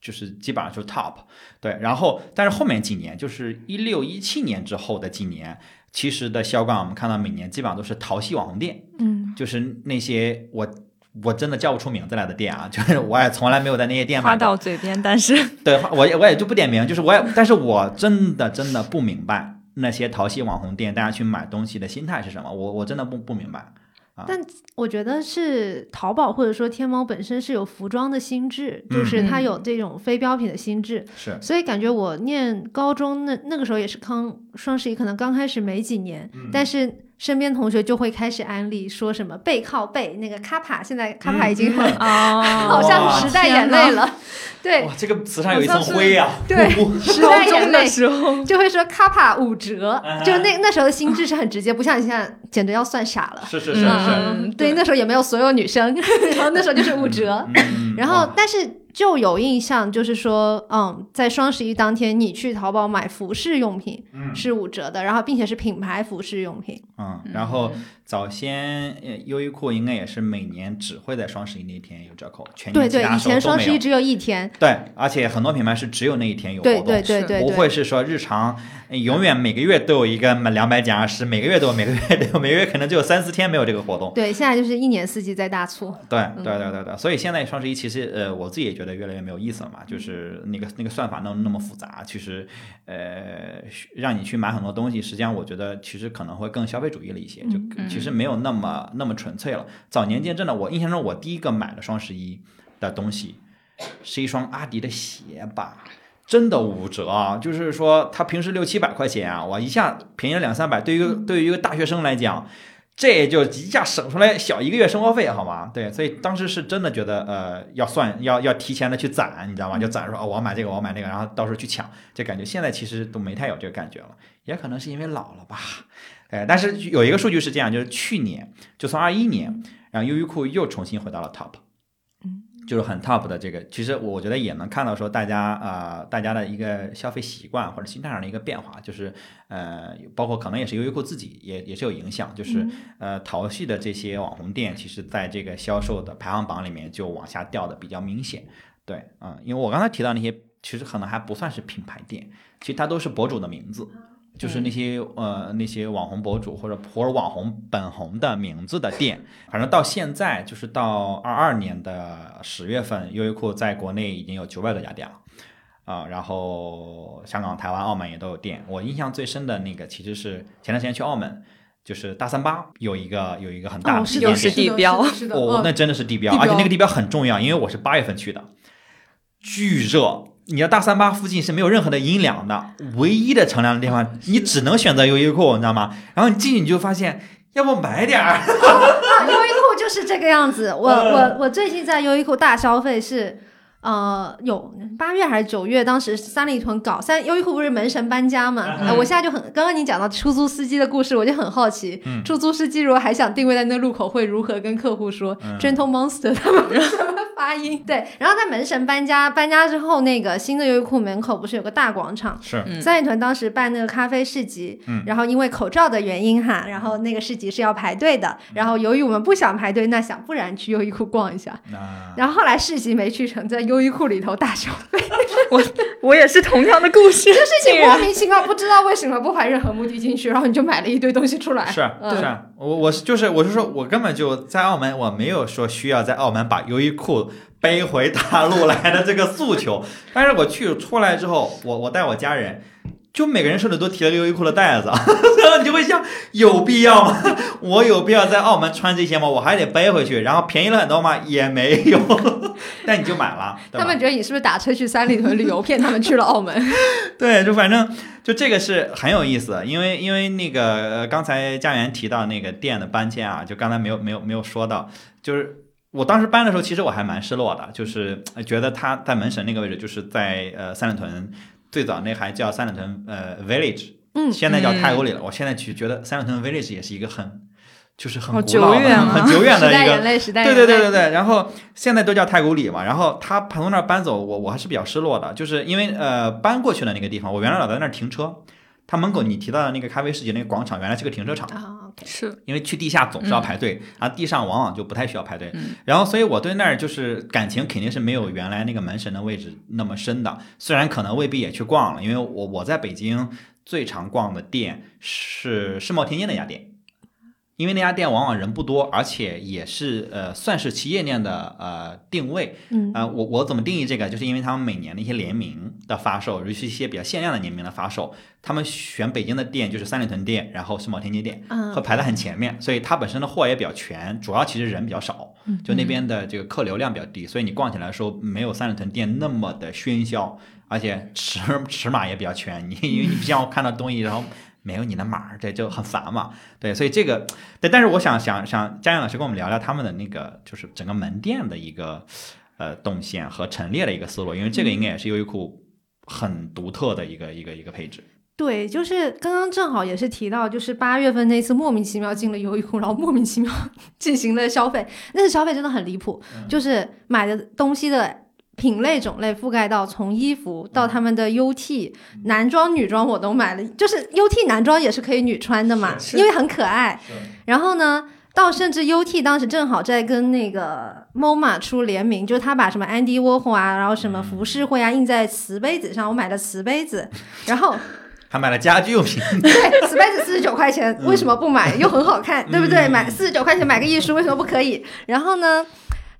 就是基本上就是 top，对，然后但是后面几年，就是一六一七年之后的几年，其实的销冠我们看到每年基本上都是淘系网红店，嗯，就是那些我。我真的叫不出名字来的店啊，就是我也从来没有在那些店买。话到嘴边，但是 对，我也我也就不点名，就是我也，但是我真的真的不明白那些淘系网红店大家去买东西的心态是什么，我我真的不不明白但我觉得是淘宝或者说天猫本身是有服装的心智，就是它有这种非标品的心智，是。所以感觉我念高中那那个时候也是刚双十一，可能刚开始没几年，但是身边同学就会开始安利说什么背靠背那个卡帕，现在卡帕已经很、哦，好像时代眼泪了，对。哇，这个词上有一层灰啊，对，时代眼高中的泪。时候，就会说卡帕五折，嗯就那那时候的心智是很直接，不像你现在简直要算傻了。是是是是，嗯。对，那时候也没有所有女生，然后那时候就是五折。嗯然后，但是就有印象，就是说，嗯，在双十一当天，你去淘宝买服饰用品嗯是五折的，然后并且是品牌服饰用品。嗯，然后早先呃优衣库应该也是每年只会在双十一那天有折扣，全对对，年其他以前时候都没有双十一只有一天。对，而且很多品牌是只有那一天有活动，对对对对，不会是说日常呃永远每个月都有一个满两百减二十，每个月都有，每个月都有，每个月可能只有三四天没有这个活动。对，现在就是一年四季在大促。对对对对对，所以现在双十一其实呃，我自己也觉得越来越没有意思了嘛，就是那个那个算法弄那么复杂，其实呃让你去买很多东西，实际上我觉得其实可能会更消费主义了一些，就其实没有那么那么纯粹了。早年间真的，我印象中我第一个买的双十一的东西是一双阿迪的鞋吧。真的五折啊！就是说，他平时六七百块钱啊，我一下便宜了两三百。对于对于一个大学生来讲，这就一下省出来小一个月生活费，好吗？对，所以当时是真的觉得，呃，要算，要要提前的去攒，你知道吗？就攒说，哦，我要买这个，我要买那个，然后到时候去抢，这感觉现在其实都没太有这个感觉了，也可能是因为老了吧。哎，但是有一个数据是这样，就是去年，就从二一年，然后优衣库又重新回到了 top。就是很 top 的这个，其实我觉得也能看到说大家呃大家的一个消费习惯或者心态上的一个变化，就是呃包括可能也是优衣库自己也也是有影响，就是呃淘系的这些网红店，其实在这个销售的排行榜里面就往下掉的比较明显。对，嗯，因为我刚才提到那些，其实可能还不算是品牌店，其实它都是博主的名字。就是那些呃那些网红博主或者或者网红本红的名字的店，反正到现在就是到二二年的十月份，优衣库在国内已经有九百多家店了。啊、然后香港、台湾、澳门也都有店。我印象最深的那个其实是前段时间去澳门，就是大三巴有一个有一个很大的哦，是店又是地标是的，哦，那嗯真的是地标，地标而且那个地标很重要，因为我是八月份去的，巨热。你的大三巴附近是没有任何的阴凉的，唯一的乘凉的地方，你只能选择优衣库，你知道吗？然后你进去你就发现，要不买点儿，啊，优衣库就是这个样子。我嗯我我最近在优衣库大消费是。呃，有八月还是九月？当时三里屯搞三优衣库不是门神搬家嘛？嗯呃我现在就很，刚刚你讲到出租司机的故事，我就很好奇，嗯出租司机如果还想定位在那路口，会如何跟客户说、嗯 gentle monster 他们怎么发音？对，然后在门神搬家，搬家之后，那个新的优衣库门口不是有个大广场？是嗯三里屯当时办那个咖啡市集，嗯然后因为口罩的原因哈，然后那个市集是要排队的。然后由于我们不想排队，那想不然去优衣库逛一下。那然后后来市集没去成，在优衣库里头大消费，我我也是同样的故事，就是你莫名其妙，不知道为什么不怀任何目的进去，然后你就买了一堆东西出来。是嗯是，我我是就是我是说，我根本就在澳门，我没有说需要在澳门把优衣库背回大陆来的这个诉求。但是我去出来之后，我我带我家人。就每个人手里都提了个优衣库的袋子，然后你就会想，有必要吗？我有必要在澳门穿这些吗？我还得背回去，然后便宜了很多吗？也没有，但你就买了，他们觉得你是不是打车去三里屯旅游，骗他们去了澳门？对，就反正就这个是很有意思，因为因为那个呃，刚才家园提到那个店的搬迁啊，就刚才没有没有没有说到，就是我当时搬的时候，其实我还蛮失落的，就是呃觉得他在门神那个位置，就是在呃三里屯最早那还叫三里屯呃 Village，嗯现在叫太古里了。我现在去觉得三里屯 Village 也是一个很就是很古老的、久远啊很很久远的一个 对。对对对对，然后现在都叫太古里嘛，然后他从那儿搬走，我我还是比较失落的，就是因为呃搬过去的那个地方，我原来老在那儿停车，他门口你提到的那个咖啡世界那个广场，原来是个停车场，啊是。因为去地下总是要排队，然后地上往往就不太需要排队，嗯。然后所以我对那儿就是感情肯定是没有原来那个门神的位置那么深的，虽然可能未必也去逛了，因为我我在北京最常逛的店是世贸天阶那家店。因为那家店往往人不多，而且也是呃算是旗舰店的呃定位。嗯呃，我我怎么定义这个？就是因为他们每年的一些联名的发售，尤其一些比较限量的联名的发售，他们选北京的店就是三里屯店，然后世贸天阶店，嗯会排在很前面，所以它本身的货也比较全，主要其实人比较少，嗯就那边的这个客流量比较低，所以你逛起来的时候没有三里屯店那么的喧嚣，而且尺尺码也比较全，你因为你不像我看到东西然后。没有你的码儿，这就很烦嘛。对，所以这个，对，但是我想想想，佳阳老师跟我们聊聊他们的那个，就是整个门店的一个呃动线和陈列的一个思路，因为这个应该也是优衣库很独特的一个一个一个配置。对，就是刚刚正好也是提到，就是八月份那次莫名其妙进了优衣库，然后莫名其妙 进行了消费，那次消费真的很离谱，就是买的东西的品类种类覆盖到从衣服到他们的 UT 男装、女装我都买了，就是 UT 男装也是可以女穿的嘛，因为很可爱。然后呢，到甚至 UT 当时正好在跟那个 MoMA 出联名，就是他把什么安迪沃霍啊，然后什么服饰会啊印在瓷杯子上，我买了瓷杯子，然后。还买了家居用品，对，瓷杯子四十九块钱，为什么不买？又很好看，对不对？买四十九块钱买个艺术，为什么不可以？然后呢？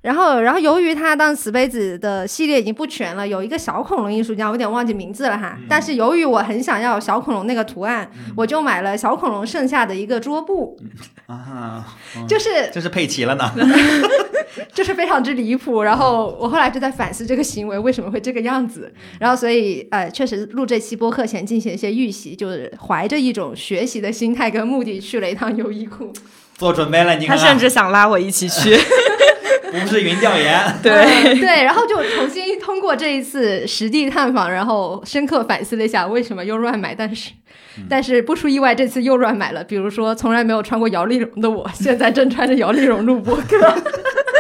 然后，然后由于他当时瓷杯子的系列已经不全了，有一个小恐龙艺术家，我有点忘记名字了哈。但是由于我很想要小恐龙那个图案，我就买了小恐龙剩下的一个桌布，啊，就是就是配齐了呢。就是非常之离谱。然后我后来就在反思这个行为为什么会这个样子。然后所以呃，确实录这期播客前进行一些预习，就是怀着一种学习的心态跟目的去了一趟优衣库。做准备了，你他甚至想拉我一起去。不是云调研，对，对，然后就重新通过这一次实地探访，然后深刻反思了一下为什么又乱买，但是。但是不出意外，这次又乱买了。比如说，从来没有穿过摇粒绒的我，现在正穿着摇粒绒录播客。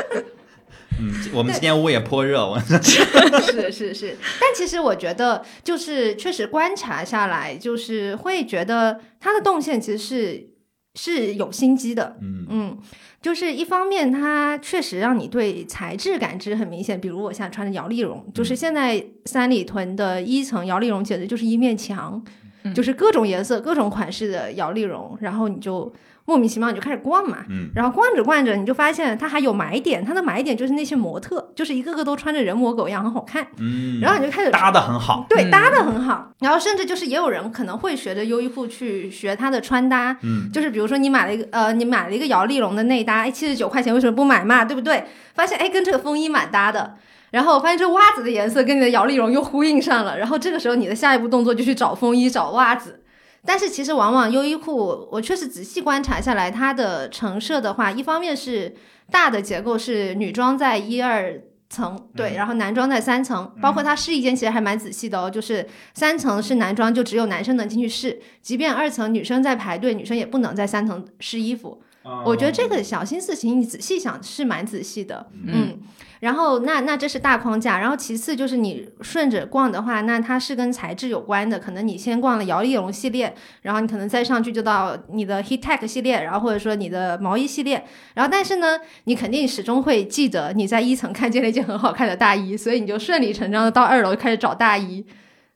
嗯，我们今天屋也颇热，我 是是是，但其实我觉得，就是确实观察下来，就是会觉得他的动线其实是是有心机的。嗯嗯，就是一方面，它确实让你对材质感知很明显。比如我现在穿的摇粒绒，就是现在三里屯的一层摇粒绒，简直就是一面墙，嗯就是各种颜色、各种款式的摇粒绒，然后你就莫名其妙你就开始逛嘛。嗯然后逛着逛着，你就发现它还有买点，它的买点就是那些模特，就是一个个都穿着人模狗样，很好看。嗯，然后你就开始搭的很好，对，嗯搭的很好。然后甚至就是也有人可能会学着优衣库去学它的穿搭，嗯就是比如说你买了一个呃，你买了一个摇粒绒的内搭，哎，七十九块钱为什么不买嘛？对不对？发现哎，跟这个风衣蛮搭的。然后我发现这袜子的颜色跟你的摇粒绒又呼应上了，然后这个时候你的下一步动作就去找风衣、找袜子。但是其实往往优衣库，我确实仔细观察下来，它的成设的话，一方面是大的结构是女装在一二层，对，嗯然后男装在三层，包括它试衣间其实还蛮仔细的哦，就是三层是男装，就只有男生能进去试，即便二层女生在排队，女生也不能在三层试衣服。我觉得这个小心思，其实你仔细想是蛮仔细的，嗯。然后那那这是大框架，然后其次就是你顺着逛的话，那它是跟材质有关的，可能你先逛了摇粒绒系列，然后你可能再上去就到你的 Heat Tech 系列，然后或者说你的毛衣系列，然后但是呢，你肯定始终会记得你在一层看见了一件很好看的大衣，所以你就顺理成章的到二楼开始找大衣。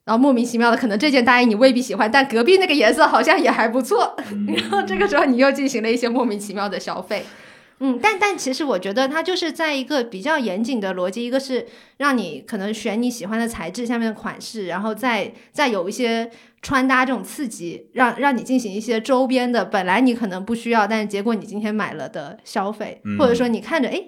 然后莫名其妙的，可能这件大衣你未必喜欢，但隔壁那个颜色好像也还不错。然后这个时候你又进行了一些莫名其妙的消费。嗯，但但其实我觉得它就是在一个比较严谨的逻辑，一个是让你可能选你喜欢的材质下面的款式，然后再再有一些穿搭这种刺激，让让你进行一些周边的，本来你可能不需要，但是结果你今天买了的消费，嗯或者说你看着哎。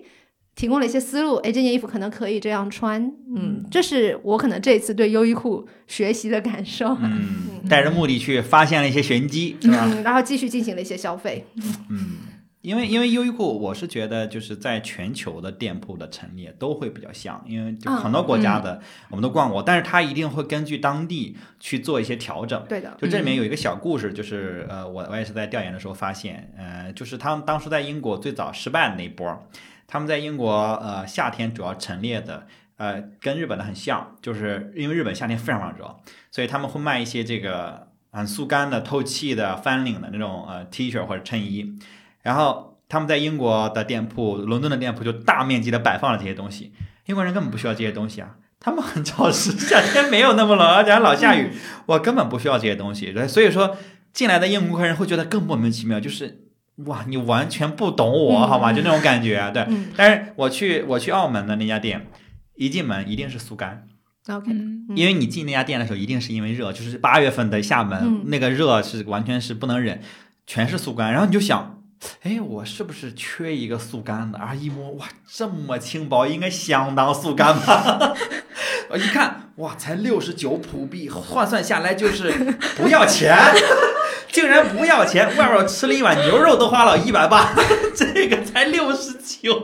提供了一些思路，哎，这件衣服可能可以这样穿，嗯，这是我可能这一次对优衣库学习的感受，嗯，带着目的去发现了一些玄机，是吧？嗯，然后继续进行了一些消费，嗯，因为因为优衣库，我是觉得就是在全球的店铺的陈列都会比较像，因为就很多国家的我们都逛过，但是它一定会根据当地去做一些调整。对的，就这里面有一个小故事，就是呃，我我也是在调研的时候发现，呃，就是他们当时在英国最早失败的那一波儿，他们在英国呃夏天主要陈列的。呃，跟日本的很像，就是因为日本夏天非常非常热，所以他们会卖一些这个很速干的、透气的、翻领的那种呃 T 恤或者衬衣，然后他们在英国的店铺、伦敦的店铺就大面积的摆放了这些东西。英国人根本不需要这些东西啊，他们很潮湿，夏天没有那么冷，而且还老下雨，我根本不需要这些东西。所以说进来的英国客人会觉得更莫名其妙，就是哇，你完全不懂我，好吗？就那种感觉，对。嗯但是我去我去澳门的那家店，一进门一定是速干，，OK，嗯因为你进那家店的时候，一定是因为热，就是八月份的厦门、嗯那个热是完全是不能忍，全是速干，然后你就想。哎，我是不是缺一个速干的？然后一摸，哇，这么轻薄，应该相当速干吧？我一看，哇，才六十九普币，换算下来就是不要钱，竟然不要钱！外边我吃了一碗牛肉都花了一百八，这个才六十九。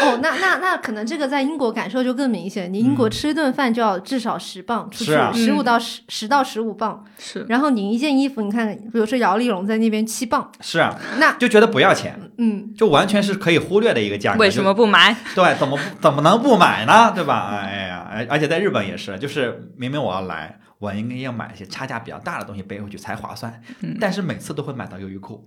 哦，那那那可能这个在英国感受就更明显。你英国吃一顿饭就要至少十磅出去是啊，十五嗯到十十到十五磅。是然后你一件衣服，你看，比如说姚丽蓉在那边七磅，是啊，那就觉得不要钱，嗯，就完全是可以忽略的一个价格。为什么不买？对，怎么不怎么能不买呢？对吧？哎呀，而而且在日本也是，就是明明我要来，我应该要买一些差价比较大的东西背回去才划算，嗯但是每次都会买到优衣库。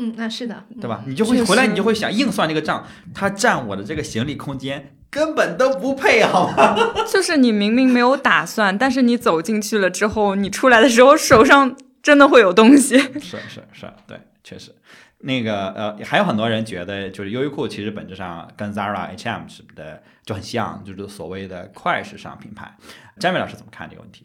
嗯，那是的，对吧？你就会回来，你就会想硬算这个账，它占我的这个行李空间根本都不配，好吗？就是你明明没有打算，但是你走进去了之后，你出来的时候手上真的会有东西。是是是，对，确实。那个呃，还有很多人觉得，就是优衣库其实本质上跟 Zara、H&M 什么的就很像，就是所谓的快时尚品牌。詹伟老师怎么看这个问题？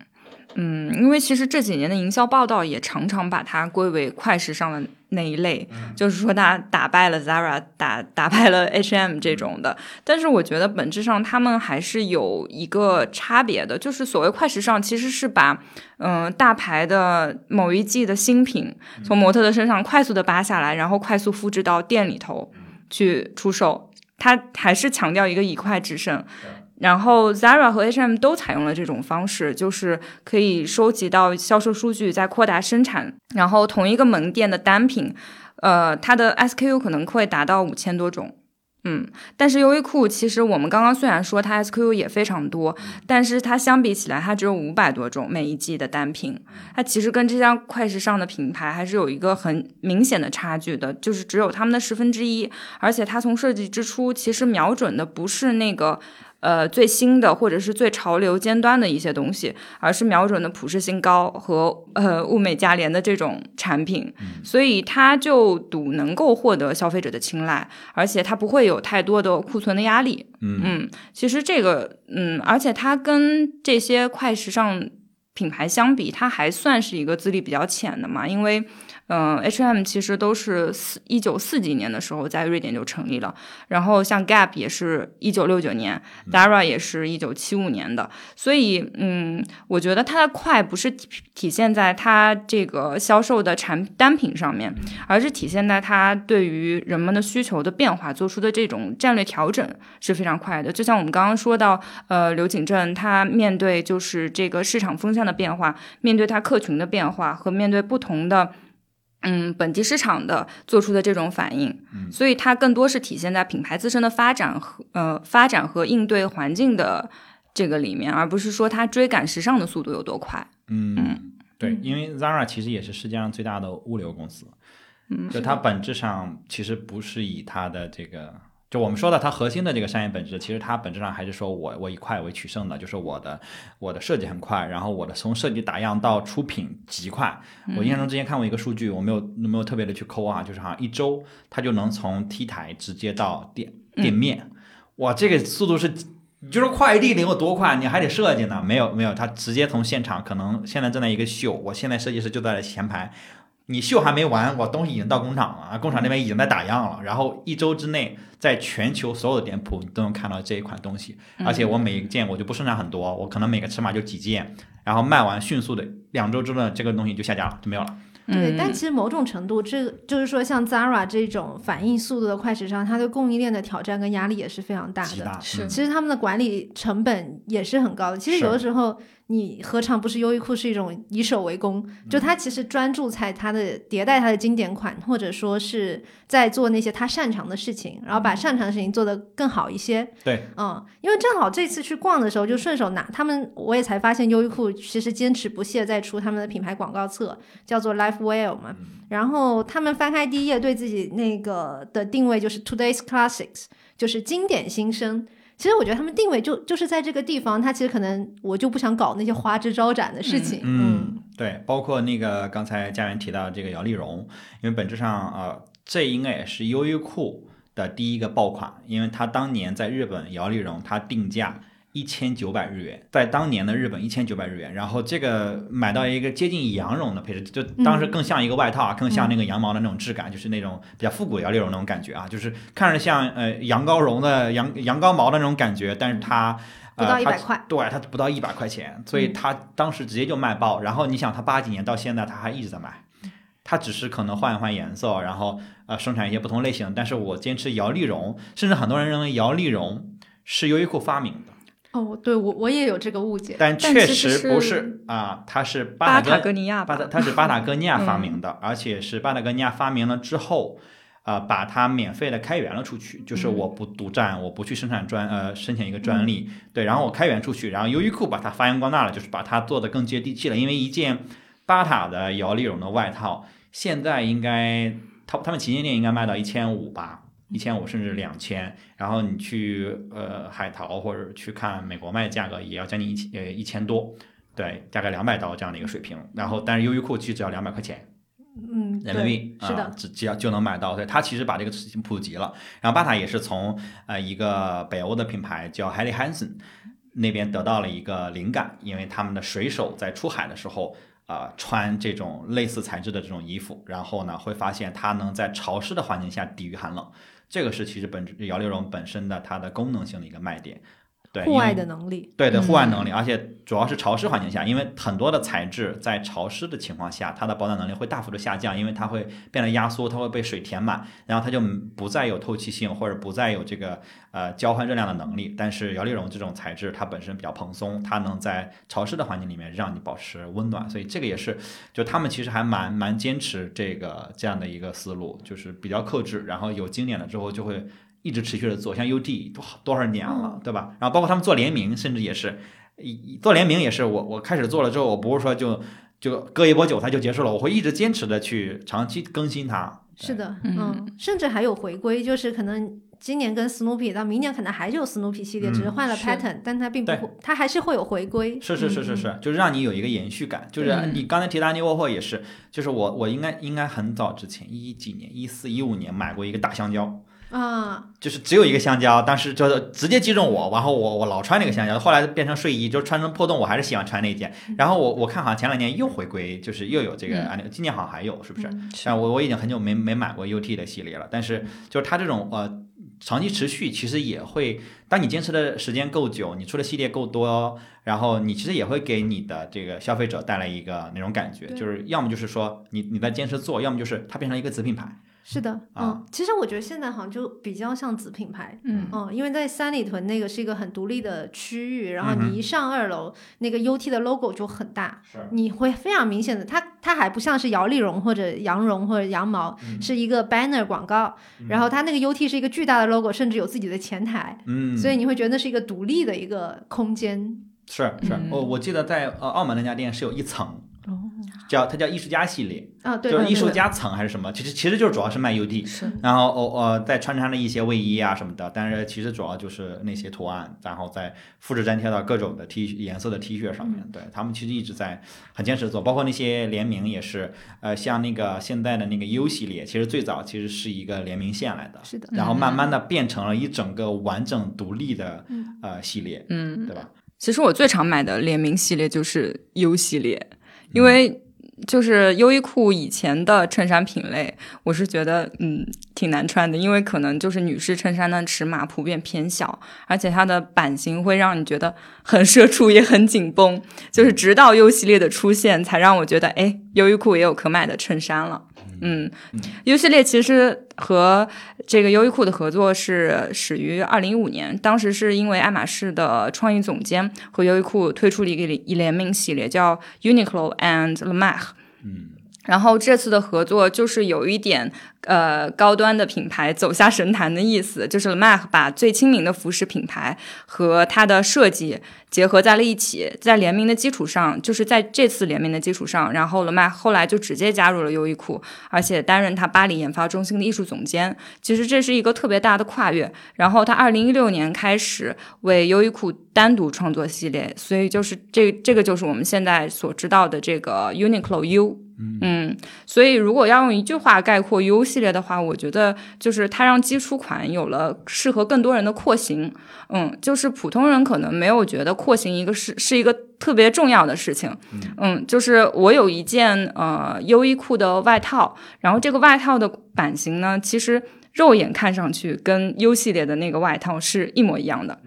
嗯，因为其实这几年的营销报道也常常把它归为快时尚的那一类，就是说它打败了 Zara，打打败了 H&M 这种的。但是我觉得本质上他们还是有一个差别的，就是所谓快时尚其实是把嗯、呃大牌的某一季的新品从模特的身上快速的扒下来，然后快速复制到店里头去出售。它还是强调一个以快制胜。然后 Zara 和 H&M 都采用了这种方式，就是可以收集到销售数据，再扩大生产。然后同一个门店的单品，呃，它的 SKU 可能会达到五千多种。嗯，但是优衣库其实我们刚刚虽然说它 SKU 也非常多，但是它相比起来，它只有五百多种每一季的单品，它其实跟这家快时尚的品牌还是有一个很明显的差距的，就是只有他们的十分之一，而且它从设计之初其实瞄准的不是那个。呃，最新的或者是最潮流尖端的一些东西，而是瞄准的普适性高和呃物美价廉的这种产品，所以它就赌能够获得消费者的青睐，而且它不会有太多的库存的压力。嗯嗯，其实这个嗯，而且它跟这些快时尚品牌相比，它还算是一个资历比较浅的嘛，因为。嗯，H&M 其实都是四一九四几年的时候在瑞典就成立了，然后像 Gap 也是一九六九年，Zara 也是一九七五年的，所以嗯，我觉得它的快不是体体现在它这个销售的产单品上面，而是体现在它对于人们的需求的变化做出的这种战略调整是非常快的。就像我们刚刚说到，呃，刘景正他面对就是这个市场风向的变化，面对他客群的变化和面对不同的。嗯，本地市场的做出的这种反应，所以它更多是体现在品牌自身的发展和呃发展和应对环境的这个里面，而不是说它追赶时尚的速度有多快。嗯，对，因为 Zara 其实也是世界上最大的物流公司，嗯，就它本质上其实不是以它的这个，就我们说的它核心的这个商业本质，其实它本质上还是说我我以快为取胜的，就是我的我的设计很快，然后我的从设计打样到出品极快。我印象中之前看过一个数据，我没有没有特别的去抠啊，就是好像一周它就能从 T 台直接到店店面，哇，这个速度是。你就说快递得有多快，你还得设计呢？没有没有，他直接从现场，可能现在正在一个秀，我现在设计师就在前排，你秀还没完，我东西已经到工厂了，工厂那边已经在打样了，然后一周之内，在全球所有的店铺你都能看到这一款东西，而且我每一件我就不生产很多，我可能每个尺码就几件，然后卖完迅速的两周之内这个东西就下架了，就没有了。对，嗯但其实某种程度，这就是说，像 Zara 这种反应速度的快时尚，它对供应链的挑战跟压力也是非常大的。是嗯其实他们的管理成本也是很高的。其实有的时候，你何尝不是优衣库是一种以守为攻？就它其实专注在它的迭代它的经典款，或者说是在做那些他擅长的事情，然后把擅长的事情做得更好一些。对，嗯，因为正好这次去逛的时候，就顺手拿他们，我也才发现优衣库其实坚持不懈在出他们的品牌广告册，叫做 Life Well 嘛。然后他们翻开第一页，对自己那个的定位就是 Today's Classics，就是经典新生。其实我觉得他们定位就就是在这个地方，他其实可能我就不想搞那些花枝招展的事情。嗯，对，包括那个刚才家人提到这个姚丽蓉，因为本质上呃，这应该也是优衣库的第一个爆款，因为它当年在日本摇粒绒，它定价一千九百日元，在当年的日本一千九百日元，然后这个买到一个接近羊绒的配置，就当时更像一个外套啊，更像那个羊毛的那种质感，就是那种比较复古摇粒绒那种感觉啊，就是看着像呃羊羔绒的羊羊羔毛的那种感觉，但是它。不到呃它一百块，对，它不到一百块钱，所以嗯它当时直接就卖爆。然后你想，它八几年到现在，它还一直在卖，它只是可能换一换颜色，然后呃生产一些不同类型。但是我坚持摇粒绒，甚至很多人认为摇粒绒是优衣库发明的，哦，对我我也有这个误解。但确实实不是是啊，它是巴巴塔塔哥尼亚巴塔，它是巴塔哥尼亚发嗯明的，而且是巴塔哥尼亚发明了之后。呃，把它免费的开源了出去，就是嗯我不独占，我不去生产专呃申请一个专利，对，然后我开源出去，然后优衣库把它发扬光大了，就是把它做的更接地气了。因为一件巴塔的摇粒绒的外套，现在应该他他们旗舰店应该卖到一千五吧，一千五甚至两千，然后你去呃海淘或者去看美国卖的价格，也要将近一千呃一千多，对，大概两百刀这样的一个水平。然后但是优衣库其实只要两百块钱。嗯，人民币是的啊，只只要就能买到，所以它其实把这个事情普及了。然后巴塔也是从呃一个北欧的品牌叫 Helly Hansen 那边得到了一个灵感，因为他们的水手在出海的时候。呃，穿这种类似材质的这种衣服，然后呢，会发现它能在潮湿的环境下抵御寒冷，这个是其实本质摇粒绒本身的它的功能性的一个卖点。对，户外的能力。对对，嗯户外能力，而且主要是潮湿环境下，因为很多的材质在潮湿的情况下，它的保暖能力会大幅度下降，因为它会变得压缩，它会被水填满，然后它就不再有透气性，或者不再有这个呃交换热量的能力。但是摇粒绒这种材质，它本身比较蓬松，它能在潮湿的环境里面让你保持温暖，所以这个也是，就他们其实还蛮蛮坚持这个这样的一个思路，就是比较克制，然后有经典了之后就会。一直持续的做，像 UT 多多少年了，对吧？然后包括他们做联名，甚至也是，一做联名也是我我开始做了之后，我不是说就就割一波韭菜就结束了，我会一直坚持的去长期更新它。是的，嗯嗯，甚至还有回归，就是可能今年跟 Snoopy，到明年可能还有 Snoopy 系列，只是嗯换了 pattern，但它并不会，它还是会有回归。是是是是嗯是，就是让你有一个延续感。就是嗯你刚才提到安妮沃霍也是，就是我我应该应该很早之前一几年一四一五年买过一个大香蕉，啊，就是只有一个香蕉，当时就是直接击中我，然后我我老穿那个香蕉，后来变成睡衣，就穿成破洞，我还是喜欢穿那一件。然后我我看好像前两年又回归，就是又有这个今年好像还有，是不是？嗯但我我已经很久没没买过 UT 的系列了，但是就是它这种呃长期持续，其实也会，当你坚持的时间够久，你出的系列够多，然后你其实也会给你的这个消费者带来一个那种感觉，就是要么就是说你你在坚持做，要么就是它变成一个子品牌。是的，啊嗯，其实我觉得现在好像就比较像子品牌，嗯。嗯，因为在三里屯那个是一个很独立的区域，然后你一上二楼，那个 UT 的 logo 就很大，是。你会非常明显的，它它还不像是摇粒绒或者羊绒或者羊毛，嗯。是一个 banner 广告，然后它那个 UT 是一个巨大的 logo，甚至有自己的前台，嗯，所以你会觉得那是一个独立的一个空间。是是，嗯。我、我记得在呃澳门那家店是有一层，哦，叫它叫艺术家系列，啊，对，就是艺术家层还是什么，其实其实就是主要是卖 UD，是。然后哦呃再穿插了一些卫衣啊什么的，但是其实主要就是那些图案，然后再复制粘贴到各种的 T 颜色的 T 恤上面。对他们其实一直在很坚持做，包括那些联名也是，呃像那个现在的那个 U 系列，其实最早其实是一个联名线来的，是的，然后慢慢的变成了一整个完整独立的嗯。呃系列，嗯，对吧？其实我最常买的联名系列就是 U 系列，因为就是优衣库以前的衬衫品类，我是觉得嗯挺难穿的，因为可能就是女士衬衫的尺码普遍偏小，而且它的版型会让你觉得很社畜也很紧绷。就是直到优系列的出现，才让我觉得哎，优衣库也有可买的衬衫了。嗯，U 系列其实和这个优衣库的合作是始于二零一五年，当时是因为爱马仕的创意总监和优衣库推出了一个一联名系列，叫 Uniqlo and Le Mac。嗯然后这次的合作就是有一点呃高端的品牌走下神坛的意思，就是 Le Mac 把最亲民的服饰品牌和它的设计结合在了一起，在联名的基础上，就是在这次联名的基础上，然后 Le Mac 后来就直接加入了优衣库，而且担任它巴黎研发中心的艺术总监。其实这是一个特别大的跨越。然后他二零一六年开始为优衣库单独创作系列，所以就是这这个就是我们现在所知道的这个 Uniqlo U。嗯，所以如果要用一句话概括 U 系列的话，我觉得就是它让基础款有了适合更多人的廓形。嗯，就是普通人可能没有觉得廓形一个是是一个特别重要的事情。嗯，就是我有一件呃优衣库的外套，然后这个外套的版型呢，其实肉眼看上去跟 U 系列的那个外套是一模一样的。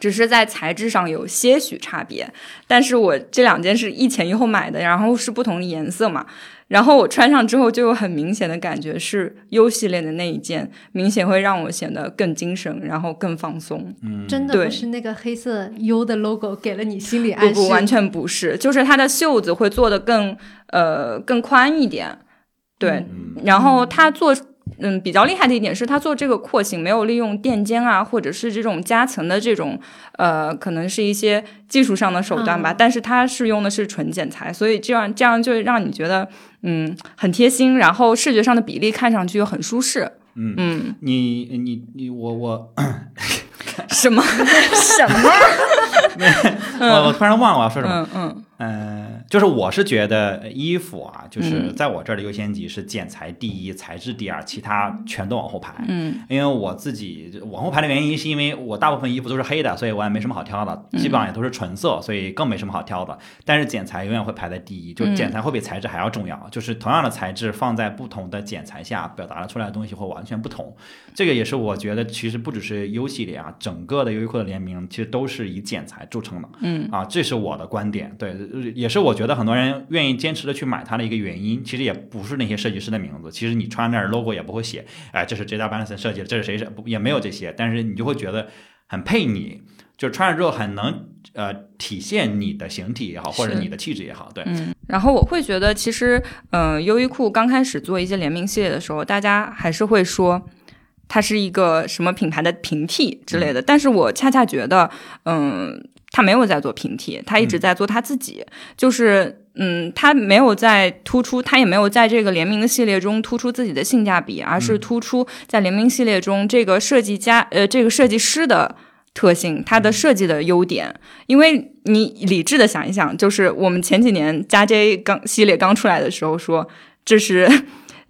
只是在材质上有些许差别，但是我这两件是一前一后买的，然后是不同的颜色嘛，然后我穿上之后就有很明显的感觉是 U 系列的那一件，明显会让我显得更精神，然后更放松。嗯，真的对不是那个黑色 U 的 logo 给了你心理暗示，不不，完全不是，就是它的袖子会做的更呃更宽一点，对，然后它做。嗯，比较厉害的一点是，它做这个廓形没有利用垫肩啊，或者是这种夹层的这种，呃，可能是一些技术上的手段吧。嗯但是它是用的是纯剪裁，所以这样这样就让你觉得，嗯，很贴心，然后视觉上的比例看上去又很舒适。嗯嗯，你你你我我什么 什么？我我突然忘了我要说什么。嗯嗯嗯，就是我是觉得衣服啊，就是嗯在我这儿的优先级是剪裁第一，材质第二，其他全都往后排。嗯因为我自己往后排的原因，是因为我大部分衣服都是黑的，所以我也没什么好挑的，嗯基本上也都是纯色，所以更没什么好挑的。但是剪裁永远会排在第一，就嗯剪裁会比材质还要重要。就是同样的材质放在不同的剪裁下，表达出来的东西会完全不同。这个也是我觉得，其实不只是 U 系列啊，整个的优衣库的联名其实都是以剪裁著称的。嗯啊，这是我的观点，对，也是我觉得很多人愿意坚持的去买它的一个原因。其实也不是那些设计师的名字，其实你穿那儿 logo 也不会写，哎，这是 J W Benson 设计的，这是谁谁，不也没有这些，但是你就会觉得很配你，就是穿上之后很能呃体现你的形体也好，或者你的气质也好，对，嗯，然后我会觉得，其实，嗯、优衣库刚开始做一些联名系列的时候，大家还是会说它是一个什么品牌的平替之类的。但是我恰恰觉得，嗯，他没有在做平替，他一直在做他自己，就是。嗯，他没有在突出，他也没有在这个联名的系列中突出自己的性价比，而是突出在联名系列中这个设计家呃这个设计师的特性，它的设计的优点。因为你理智的想一想，就是我们前几年加 J 刚系列刚出来的时候说这是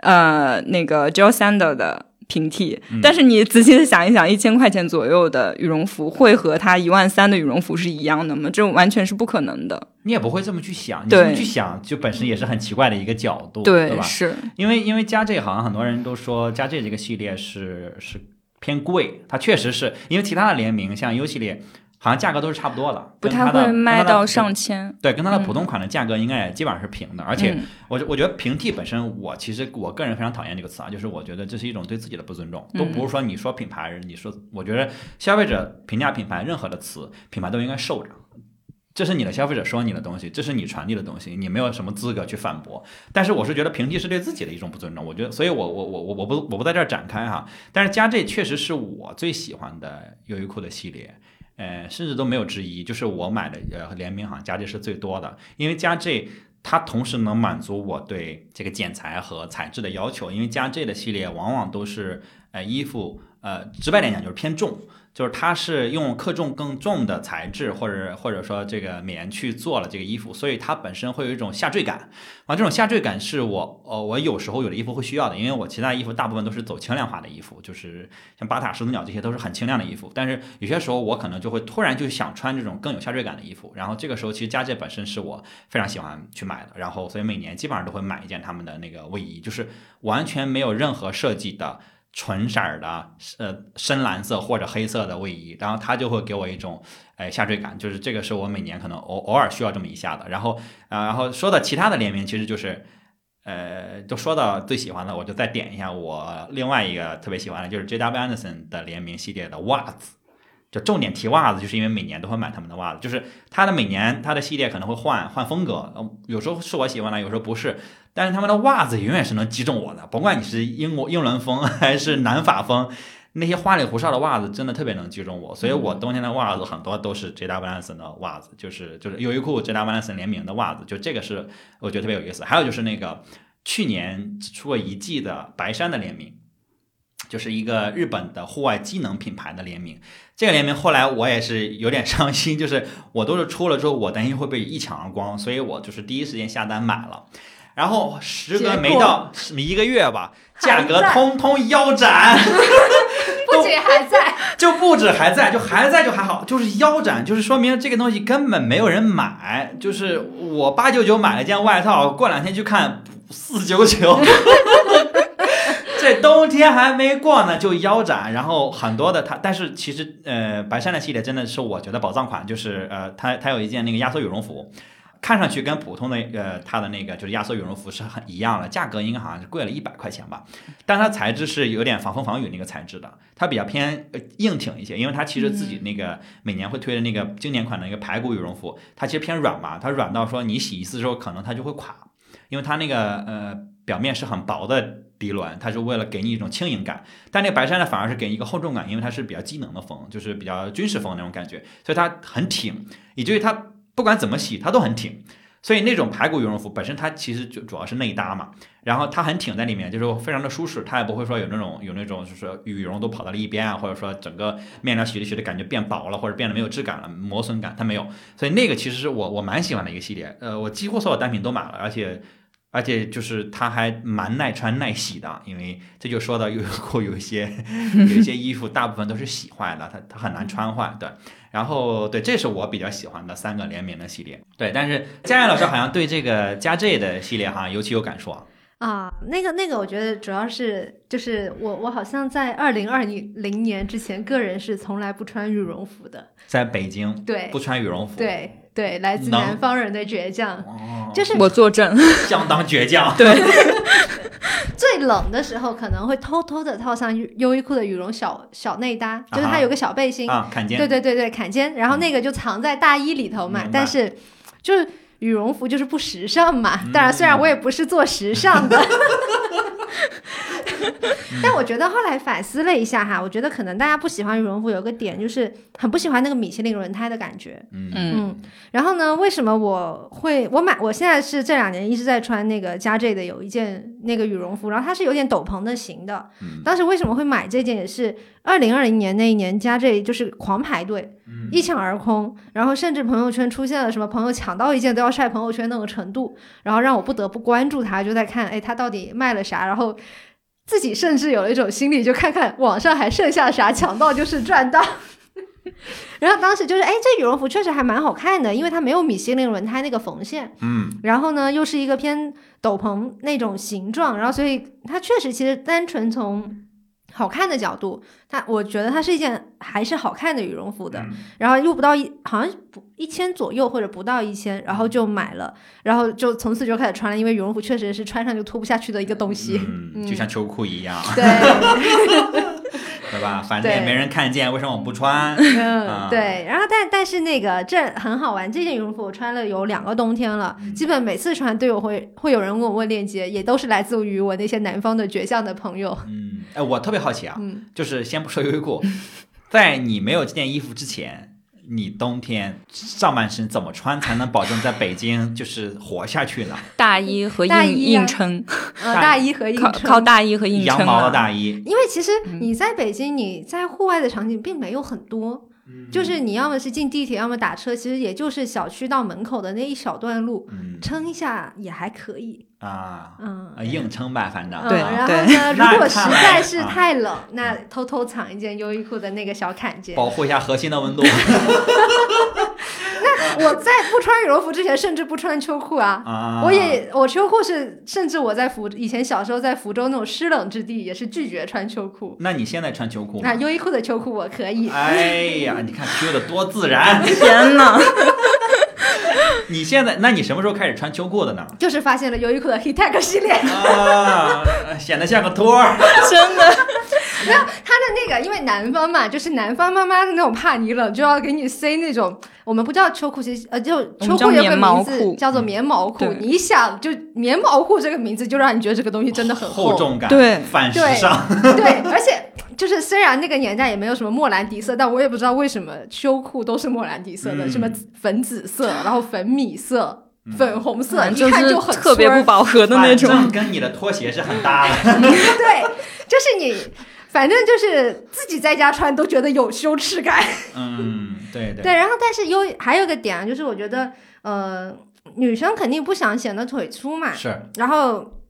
呃那个 Jill Sander 的平替，但是你仔细的想一想，一千块钱左右的羽绒服会和它一万三的羽绒服是一样的吗？这完全是不可能的。你也不会这么去想，你这么去想，就本身也是很奇怪的一个角度，对吧？是，因为因为加这好像很多人都说加这这个系列是是偏贵，它确实是因为其他的联名像 U 系列好像价格都是差不多的，不太会卖到上千。对，跟它的普通款的价格应该也基本上是平的，而且我我我觉得平替本身，我其实我个人非常讨厌这个词啊，就是我觉得这是一种对自己的不尊重，都不是说你说品牌，你说我觉得消费者评价品牌任何的词，品牌都应该受着。这是你的消费者说你的东西，这是你传递的东西，你没有什么资格去反驳。但是我是觉得平替是对自己的一种不尊重，我觉得，所以我我我我我不我不在这儿展开哈。但是加这确实是我最喜欢的优衣库的系列，呃，甚至都没有之一，就是我买的呃联名好像加 J 是最多的，因为加 J 它同时能满足我对这个剪裁和材质的要求，因为加 J 的系列往往都是呃衣服呃直白点讲就是偏重。就是它是用克重更重的材质，或者或者说这个棉去做了这个衣服，所以它本身会有一种下坠感。啊，这种下坠感是我呃我有时候有的衣服会需要的，因为我其他衣服大部分都是走轻量化的衣服，就是像巴塔、始祖鸟这些都是很轻量的衣服。但是有些时候我可能就会突然就想穿这种更有下坠感的衣服，然后这个时候其实加这本身是我非常喜欢去买的，然后所以每年基本上都会买一件他们的那个卫衣，就是完全没有任何设计的。纯色的，呃，深蓝色或者黑色的卫衣，然后它就会给我一种，哎，下坠感，就是这个是我每年可能偶偶尔需要这么一下的。然后，啊、然后说到其他的联名，其实就是，呃，就说到最喜欢的，我就再点一下我另外一个特别喜欢的，就是 J.W. Anderson 的联名系列的袜子。就重点提袜子，就是因为每年都会买他们的袜子，就是它的每年它的系列可能会换换风格，有时候是我喜欢的，有时候不是。但是他们的袜子永远是能击中我的，甭管你是英国英伦风还是南法风，那些花里胡哨的袜子真的特别能击中我，所以我冬天的袜子很多都是 J.W. Anderson 的袜子，就是就是优衣库 J.W. Anderson 联名的袜子，就这个是我觉得特别有意思。还有就是那个去年出过一季的白山的联名。就是一个日本的户外机能品牌的联名，这个联名后来我也是有点伤心，就是我都是出了之后，我担心会被一抢而光，所以我就是第一时间下单买了。然后时隔没到一个月吧，价格通通腰斩，不仅还在，就不止还在，就还在就还好，就是腰斩，就是说明这个东西根本没有人买。就是我八九九买了件外套，过两天去看四九九。这冬天还没过呢，就腰斩，然后很多的它，但是其实呃，白山的系列真的是我觉得宝藏款，就是呃，它它有一件那个压缩羽绒服，看上去跟普通的呃它的那个就是压缩羽绒服是很一样的，价格应该好像是贵了一百块钱吧，但它材质是有点防风防雨那个材质的，它比较偏呃硬挺一些，因为它其实自己那个每年会推的那个经典款的一个排骨羽绒服，它其实偏软嘛，它软到说你洗一次之后可能它就会垮，因为它那个呃表面是很薄的涤纶，它是为了给你一种轻盈感，但那个白山呢反而是给你一个厚重感，因为它是比较机能的风，就是比较军事风那种感觉，所以它很挺，以至于它不管怎么洗它都很挺。所以那种排骨羽绒服本身它其实就主要是内搭嘛，然后它很挺在里面，就是非常的舒适，它也不会说有那种有那种就是羽绒都跑到了一边啊，或者说整个面料洗着洗着感觉变薄了，或者变得没有质感了，磨损感它没有。所以那个其实是我我蛮喜欢的一个系列，呃，我几乎所有单品都买了，而且而且就是它还蛮耐穿耐洗的，因为这就说到优衣库有一些有一些衣服大部分都是洗坏的，它它很难穿坏，对。然后对，这是我比较喜欢的三个联名的系列，对。但是佳燕老师好像对这个加 J 的系列哈尤其有感触啊。啊，那个那个，我觉得主要是就是我我好像在二零二零年之前，个人是从来不穿羽绒服的。在北京对不穿羽绒服，对对，来自南方人的倔强，哦，就是我作证。相当倔强。对，最冷的时候可能会偷偷的套上优优衣库的羽绒小小内搭，就是它有个小背心，啊，坎肩对对对对，坎肩，然后那个就藏在大衣里头嘛。但是就是羽绒服就是不时尚嘛。嗯当然，虽然我也不是做时尚的，但我觉得后来反思了一下哈，我觉得可能大家不喜欢羽绒服有个点就是很不喜欢那个米其林轮胎的感觉。嗯嗯，嗯，然后呢，为什么我会我买？我现在是这两年一直在穿那个加 J 的有一件那个羽绒服，然后它是有点斗篷的型的。嗯当时为什么会买这件？也是二零二零年那一年加这就是狂排队，嗯一抢而空，然后甚至朋友圈出现了什么朋友抢到一件都要晒朋友圈那种程度，然后让我不得不关注它，就在看哎它到底卖了啥，然后。自己甚至有了一种心理，就看看网上还剩下啥，抢到就是赚到。然后当时就是，哎，这羽绒服确实还蛮好看的，因为它没有米其林轮胎那个缝线，嗯。然后呢又是一个偏斗篷那种形状，然后所以它确实其实单纯从好看的角度，它我觉得它是一件还是好看的羽绒服的。嗯。然后又不到一，好像不一千左右或者不到一千，然后就买了，然后就从此就开始穿了，因为羽绒服确实是穿上就脱不下去的一个东西。嗯，就像秋裤一样，对，对吧？反正也没人看见，为什么我不穿？对，然后但但是那个这很好玩，这件羽绒服我穿了有两个冬天了，嗯基本每次穿都有会会有人问我问链接，也都是来自于我那些南方的倔强的朋友。嗯，哎，我特别好奇啊，嗯，就是先不说优衣库，在你没有这件衣服之前，你冬天上半身怎么穿才能保证在北京就是活下去呢？大衣和硬大衣啊。硬撑，呃，大 大衣和硬靠大衣和硬撑羊毛的。大衣，因为其实你在北京，你在户外的场景并没有很多，就是你要么是进地铁，要么打车，其实也就是小区到门口的那一小段路，嗯撑一下也还可以。啊，嗯。呃硬撑吧，反正对然后呢，如果实在是啊太冷，那偷偷藏一件优衣库的那个小坎肩。保护一下核心的温度 我在不穿羽绒服之前，甚至不穿秋裤啊。啊。我也我秋裤是，甚至我在福以前小时候在福州那种湿冷之地，也是拒绝穿秋裤。那你现在穿秋裤那？优衣库的秋裤我可以。哎呀，你看 Q 的多自然！天哪！你现在，那你什么时候开始穿秋裤的呢？就是发现了优衣库的 Heattech 系列，啊，显得像个托儿。真的，没有他的那个，因为南方嘛，就是南方妈妈的那种怕你冷，就要给你塞那种，我们不叫秋裤，其实呃，就秋裤有个叫棉毛名字叫做棉毛裤对。你一想，就棉毛裤这个名字，就让你觉得这个东西真的很厚重感，对 反时尚。对，而且就是虽然那个年代也没有什么莫兰迪色，但我也不知道为什么秋裤都是莫兰迪色的，嗯什么粉紫色，然后粉米色、嗯粉红色，一看就很特别不饱和的那反种。正跟你的拖鞋是很搭的。对，就是你，反正就是自己在家穿都觉得有羞耻感。嗯，对对。对，然后但是有还有个点啊，就是我觉得呃。女生肯定不想显得腿粗嘛，是然后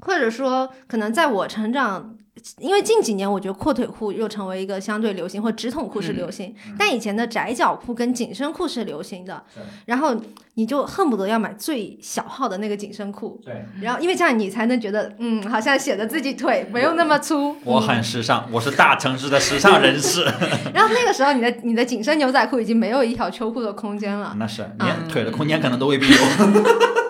或者说可能在我成长。因为近几年，我觉得阔腿裤又成为一个相对流行，或直筒裤是流行，但以前的窄脚裤跟紧身裤是流行的。然后你就恨不得要买最小号的那个紧身裤，对。然后因为这样你才能觉得，嗯，好像显得自己腿没有那么粗。我很时尚，我是大城市的时尚人士。然后那个时候，你的你的紧身牛仔裤已经没有一条秋裤的空间了。那是嗯连腿的空间可能都未必有。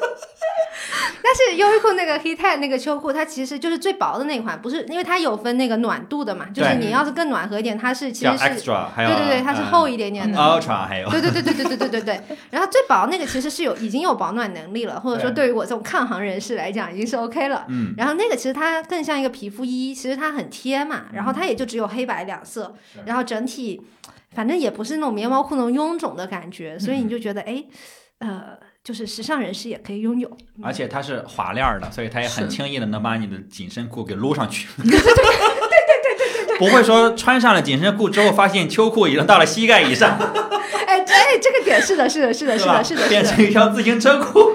但是优衣库那个 Heat 那个秋裤，它其实就是最薄的那款，不是因为它有分那个暖度的嘛，就是你要是更暖和一点，它是其实是 extra，还有对对对，它是厚一点点的。ultra，还有。对对对对对对对对对。然后最薄那个其实是有已经有保暖能力了，或者说对。对于我这种抗寒人士来讲已经是 OK 了。嗯，然后那个其实它更像一个皮肤衣，其实它很贴嘛，然后它也就只有黑白两色，然后整体反正也不是那种棉毛裤那种臃肿的感觉，所以你就觉得哎，呃，就是时尚人士也可以拥有。而且它是滑链儿的，所以它也很轻易的能把你的紧身裤给撸上去。对对对对对对不会说穿上了紧身裤之后，发现秋裤已经到了膝盖以上，哎，这哎这个点是的，是的，是的，是？的，是的，变。成一条自行车裤。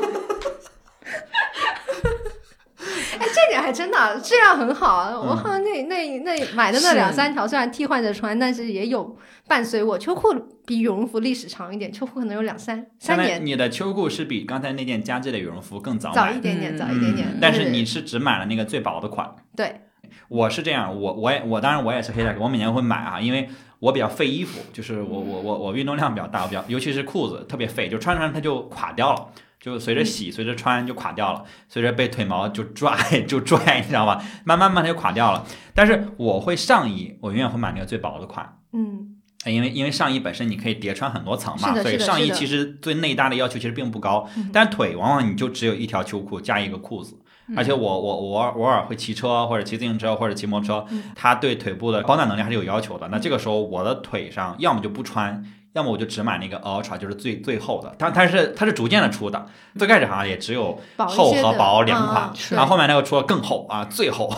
哎，这点还真的质量很好啊！我嗯好像那那那买的那两三条，虽然替换着穿，但是也有伴随我。秋裤比羽绒服历史长一点，秋裤可能有两三三年，你的秋裤是比刚才那件加质的羽绒服更早买早一点点，嗯早一点点嗯。但是你是只买了那个最薄的款。对，我是这样，我我也我当然我也是黑带，我每年会买啊，因为我比较费衣服，就是我我我我运动量比较大，我比较尤其是裤子特别费，就穿穿它就垮掉了。就随着洗，随着穿就垮掉了，随着被腿毛就拽 就拽，你知道吧？慢慢慢它就垮掉了。但是我会上衣，我永远会买那个最薄的款，嗯，因为因为上衣本身你可以叠穿很多层嘛，所以上衣其实对内搭的要求其实并不高，嗯但腿往往你就只有一条秋裤加一个裤子。嗯而且我我我偶尔会骑车或者骑自行车或者骑摩托车嗯，它对腿部的保暖能力还是有要求的。那这个时候我的腿上要么就不穿，要么我就只买那个 Ultra，就是最最厚的。它它是它是逐渐的出的，最开始好像也只有厚和薄两款，嗯然后后面那个出了更厚啊，最厚。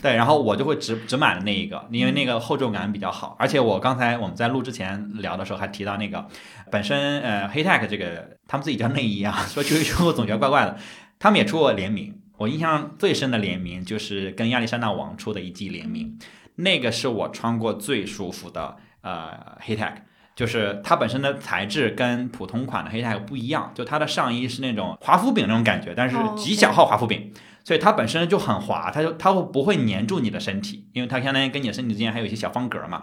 对，然后我就会只只买了那一个，因为那个厚重感比较好。而且我刚才我们在录之前聊的时候还提到那个，本身呃 Haytech 这个他们自己叫内衣啊，说出去之后总觉得怪怪的，他们也出过联名。我印象最深的联名就是跟亚历山大王出的一季联名，那个是我穿过最舒服的呃 Haytech。就是它本身的材质跟普通款的黑 tag 不一样，就它的上衣是那种华夫饼那种感觉，但是哦极小号华夫饼，所以它本身就很滑，它就它会不会粘住你的身体，因为它相当于跟你的身体之间还有一些小方格嘛。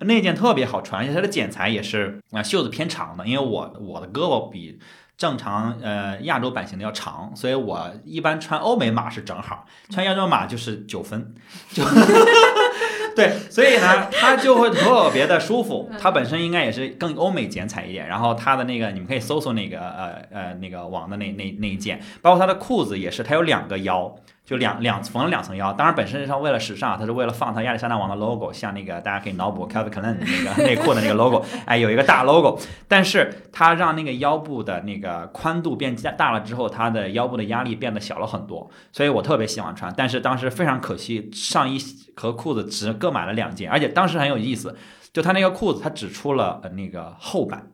那件特别好穿，而且它的剪裁也是啊、袖子偏长的，因为我我的胳膊比正常呃亚洲版型的要长，所以我一般穿欧美码是正好，穿亚洲码就是九分，就 对，所以呢，它就会特别的舒服。它本身应该也是更欧美剪裁一点，然后它的那个你们可以搜搜那个呃呃那个网的那那那一件，包括它的裤子也是，它有两个腰。就两两缝了两层腰，当然本身上为了时尚，它是为了放它亚历山大王的 logo，像那个大家可以脑补 Calvin Klein 那个 内裤的那个 logo，哎，有一个大 logo，但是它让那个腰部的那个宽度变加大了之后，它的腰部的压力变得小了很多，所以我特别喜欢穿。但是当时非常可惜，上衣和裤子只各买了两件，而且当时很有意思，就他那个裤子他只出了呃那个厚版，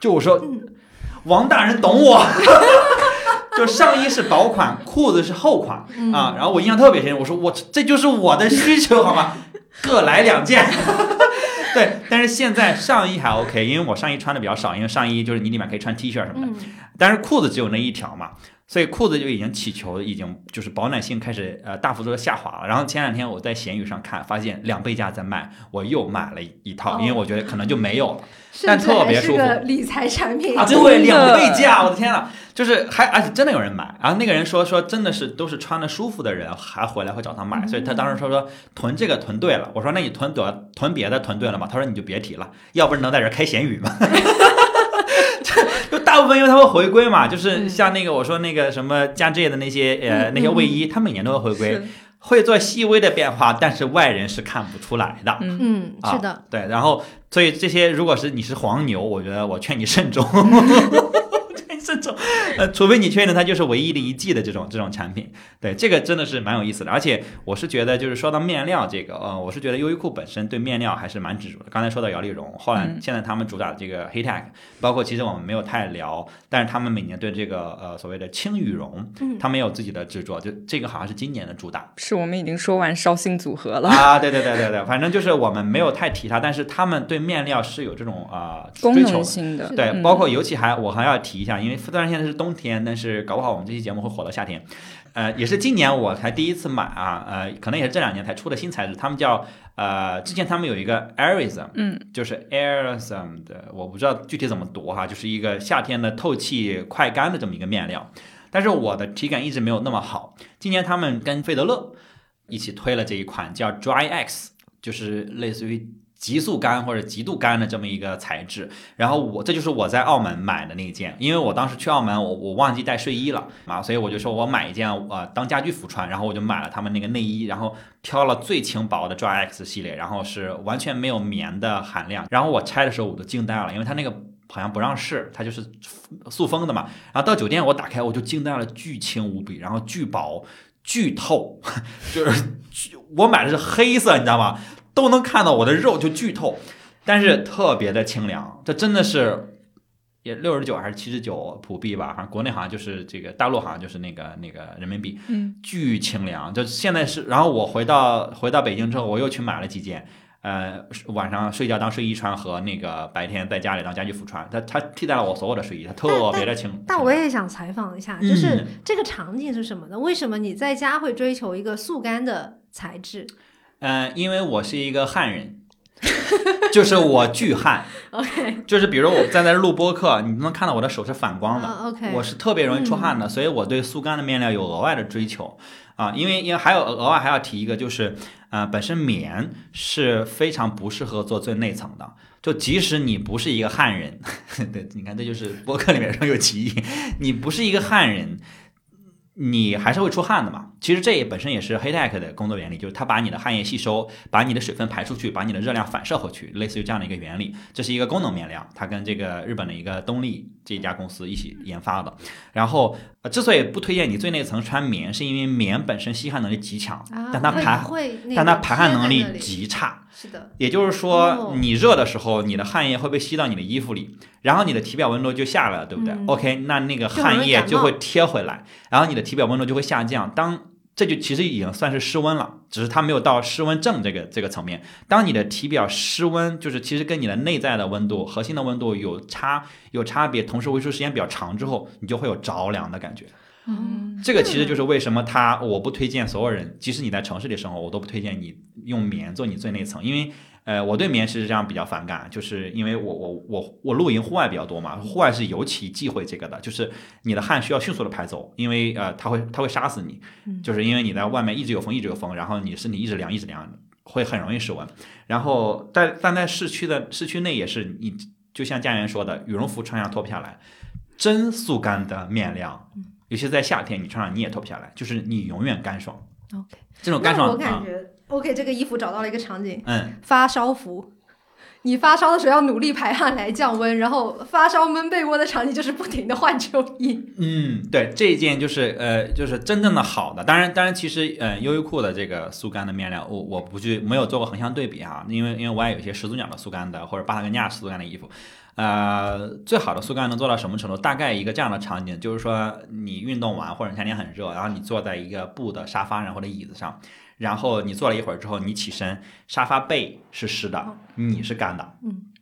就我说王大人懂我。就上衣是薄款，裤子是厚款啊。然后我印象特别深，我说我这就是我的需求好吗？各来两件。对，但是现在上衣还 OK，因为我上衣穿的比较少，因为上衣就是你里面可以穿 T 恤什么的，嗯，但是裤子只有那一条嘛，所以裤子就已经起球，已经就是保暖性开始呃大幅度的下滑了。然后前两天我在闲鱼上看，发现两倍价在卖，我又买了一套，因为我觉得可能就没有了。但特别舒服个理财产品啊，对，两倍价，我的天呐，就是还而且真的有人买，然后那个人说说真的是都是穿的舒服的人还回来会找他买，所以他当时说说囤这个囤对了，我说那你囤多囤别的囤对了吗？他说你就别提了，要不然能在这儿开闲鱼吗？就大部分因为他会回归嘛，就是像那个我说那个什么加这的那些呃那些卫衣，他每年都会回归，会做细微的变化，但是外人是看不出来的。嗯，是的，对，然后所以这些如果是你是黄牛，我觉得我劝你慎重，这种，呃，除非你确定它就是唯一的一季的这种这种产品，对，这个真的是蛮有意思的。而且我是觉得，就是说到面料这个，呃，我是觉得优衣库本身对面料还是蛮执着的。刚才说到摇粒绒，后来现在他们主打的这个黑 tech，包括其实我们没有太聊，但是他们每年对这个呃所谓的轻羽绒，他们有自己的执着，就这个好像是今年的主打。是我们已经说完绍兴组合了啊，对对对对对，反正就是我们没有太提它，但是他们对面料是有这种啊功能性的，对，包括尤其还我还要提一下，因为虽然现在是冬天，但是搞不好我们这期节目会火到夏天，呃，也是今年我才第一次买啊，呃，可能也是这两年才出的新材质，他们叫呃，之前他们有一个 Airism，嗯，就是 Airism 的，我不知道具体怎么读哈，就是一个夏天的透气快干的这么一个面料，但是我的体感一直没有那么好，今年他们跟费德勒一起推了这一款叫 Dry X，就是类似于。极速干或者极度干的这么一个材质，然后我这就是我在澳门买的那件，因为我当时去澳门，我我忘记带睡衣了啊，所以我就说我买一件呃当家居服穿，然后我就买了他们那个内衣，然后挑了最轻薄的 Dry X 系列，然后是完全没有棉的含量，然后我拆的时候我都惊呆了，因为它那个好像不让试，它就是塑封的嘛，然后到酒店我打开我就惊呆了，巨轻无比，然后巨薄巨透，就是我买的是黑色，你知道吗？都能看到我的肉就剧透，但是特别的清凉，这真的是也六十九还是七十九普币吧？反正国内好像就是这个，大陆好像就是那个那个人民币，嗯，巨清凉。就现在是，然后我回到回到北京之后，我又去买了几件，呃，晚上睡觉当睡衣穿和那个白天在家里当家居服穿，它它替代了我所有的睡衣，它特别的清。但我也想采访一下，就是这个场景是什么呢？为什么你在家会追求一个速干的材质？嗯，因为我是一个汉人，就是我巨汉。OK，就是比如我站在录播课，你能看到我的手是反光的。OK，我是特别容易出汗的，所以我对速干的面料有额外的追求啊。因为因为还有额外还要提一个，就是呃，本身棉是非常不适合做最内层的。就即使你不是一个汉人，对，你看这就是播客里面说有歧义，你不是一个汉人。你还是会出汗的嘛？其实这也本身也是 Heatech 的工作原理，就是它把你的汗液吸收，把你的水分排出去，把你的热量反射回去，类似于这样的一个原理。这是一个功能面料，它跟这个日本的一个东丽这家公司一起研发的。然后，之所以不推荐你最内层穿棉，是因为棉本身吸汗能力极强，但它排但它排汗能力极差。是的，也就是说，你热的时候，你的汗液会被吸到你的衣服里，然后你的体表温度就下来了，对不对？OK，那那个汗液就会贴回来，然后你的体表温度就会下降。当这就其实已经算是失温了，只是它没有到失温症这个这个层面。当你的体表失温，就是其实跟你的内在的温度、核心的温度有差有差别，同时维持时间比较长之后，你就会有着凉的感觉。嗯，这个其实就是为什么他我不推荐所有人，即使你在城市里生活，我都不推荐你用棉做你最内层，因为呃，我对棉是这样比较反感，就是因为我我我我露营户外比较多嘛，户外是尤其忌讳这个的，就是你的汗需要迅速的排走，因为呃，它会它会杀死你，就是因为你在外面一直有风一直有风，然后你身体一直凉一直凉，会很容易失温。然后但但在市区的市区内也是，你就像家园说的，羽绒服穿上脱不下来，真速干的面料。尤其在夏天，你穿上你也脱不下来，就是你永远干爽。OK，这种干爽，我感觉 OK，这个衣服找到了一个场景，嗯，发烧服。你发烧的时候要努力排汗来降温，然后发烧闷被窝的场景就是不停的换秋衣。嗯，对，这一件就是呃，就是真正的好的。当然，当然，其实呃，优衣库的这个速干的面料，我我不去没有做过横向对比哈，因为因为我也有一些始祖鸟的速干的或者巴塔哥尼亚速干的衣服。呃，最好的速干能做到什么程度？大概一个这样的场景，就是说你运动完或者夏天很热，然后你坐在一个布的沙发上或者椅子上，然后你坐了一会儿之后，你起身，沙发背是湿的，你是干的，嗯。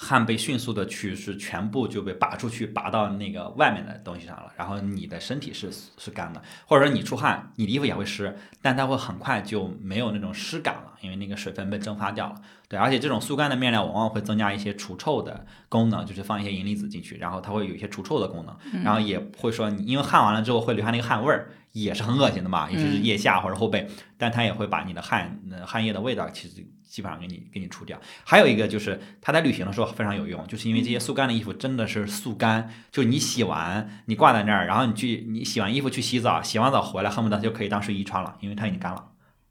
汗被迅速的去是全部就被拔出去，拔到那个外面的东西上了，然后你的身体是是干的，或者说你出汗，你的衣服也会湿，但它会很快就没有那种湿感了，因为那个水分被蒸发掉了。对，而且这种速干的面料往往会增加一些除臭的功能，就是放一些银离子进去，然后它会有一些除臭的功能，然后也会说你因为汗完了之后会留下那个汗味儿，也是很恶心的嘛，尤其是腋下或者后背，但它也会把你的汗汗液的味道其实。基本上给你给你除掉，还有一个就是它在旅行的时候非常有用，就是因为这些速干的衣服真的是速干，就你洗完你挂在那儿，然后你去你洗完衣服去洗澡，洗完澡回来恨不得就可以当睡衣穿了，因为它已经干了。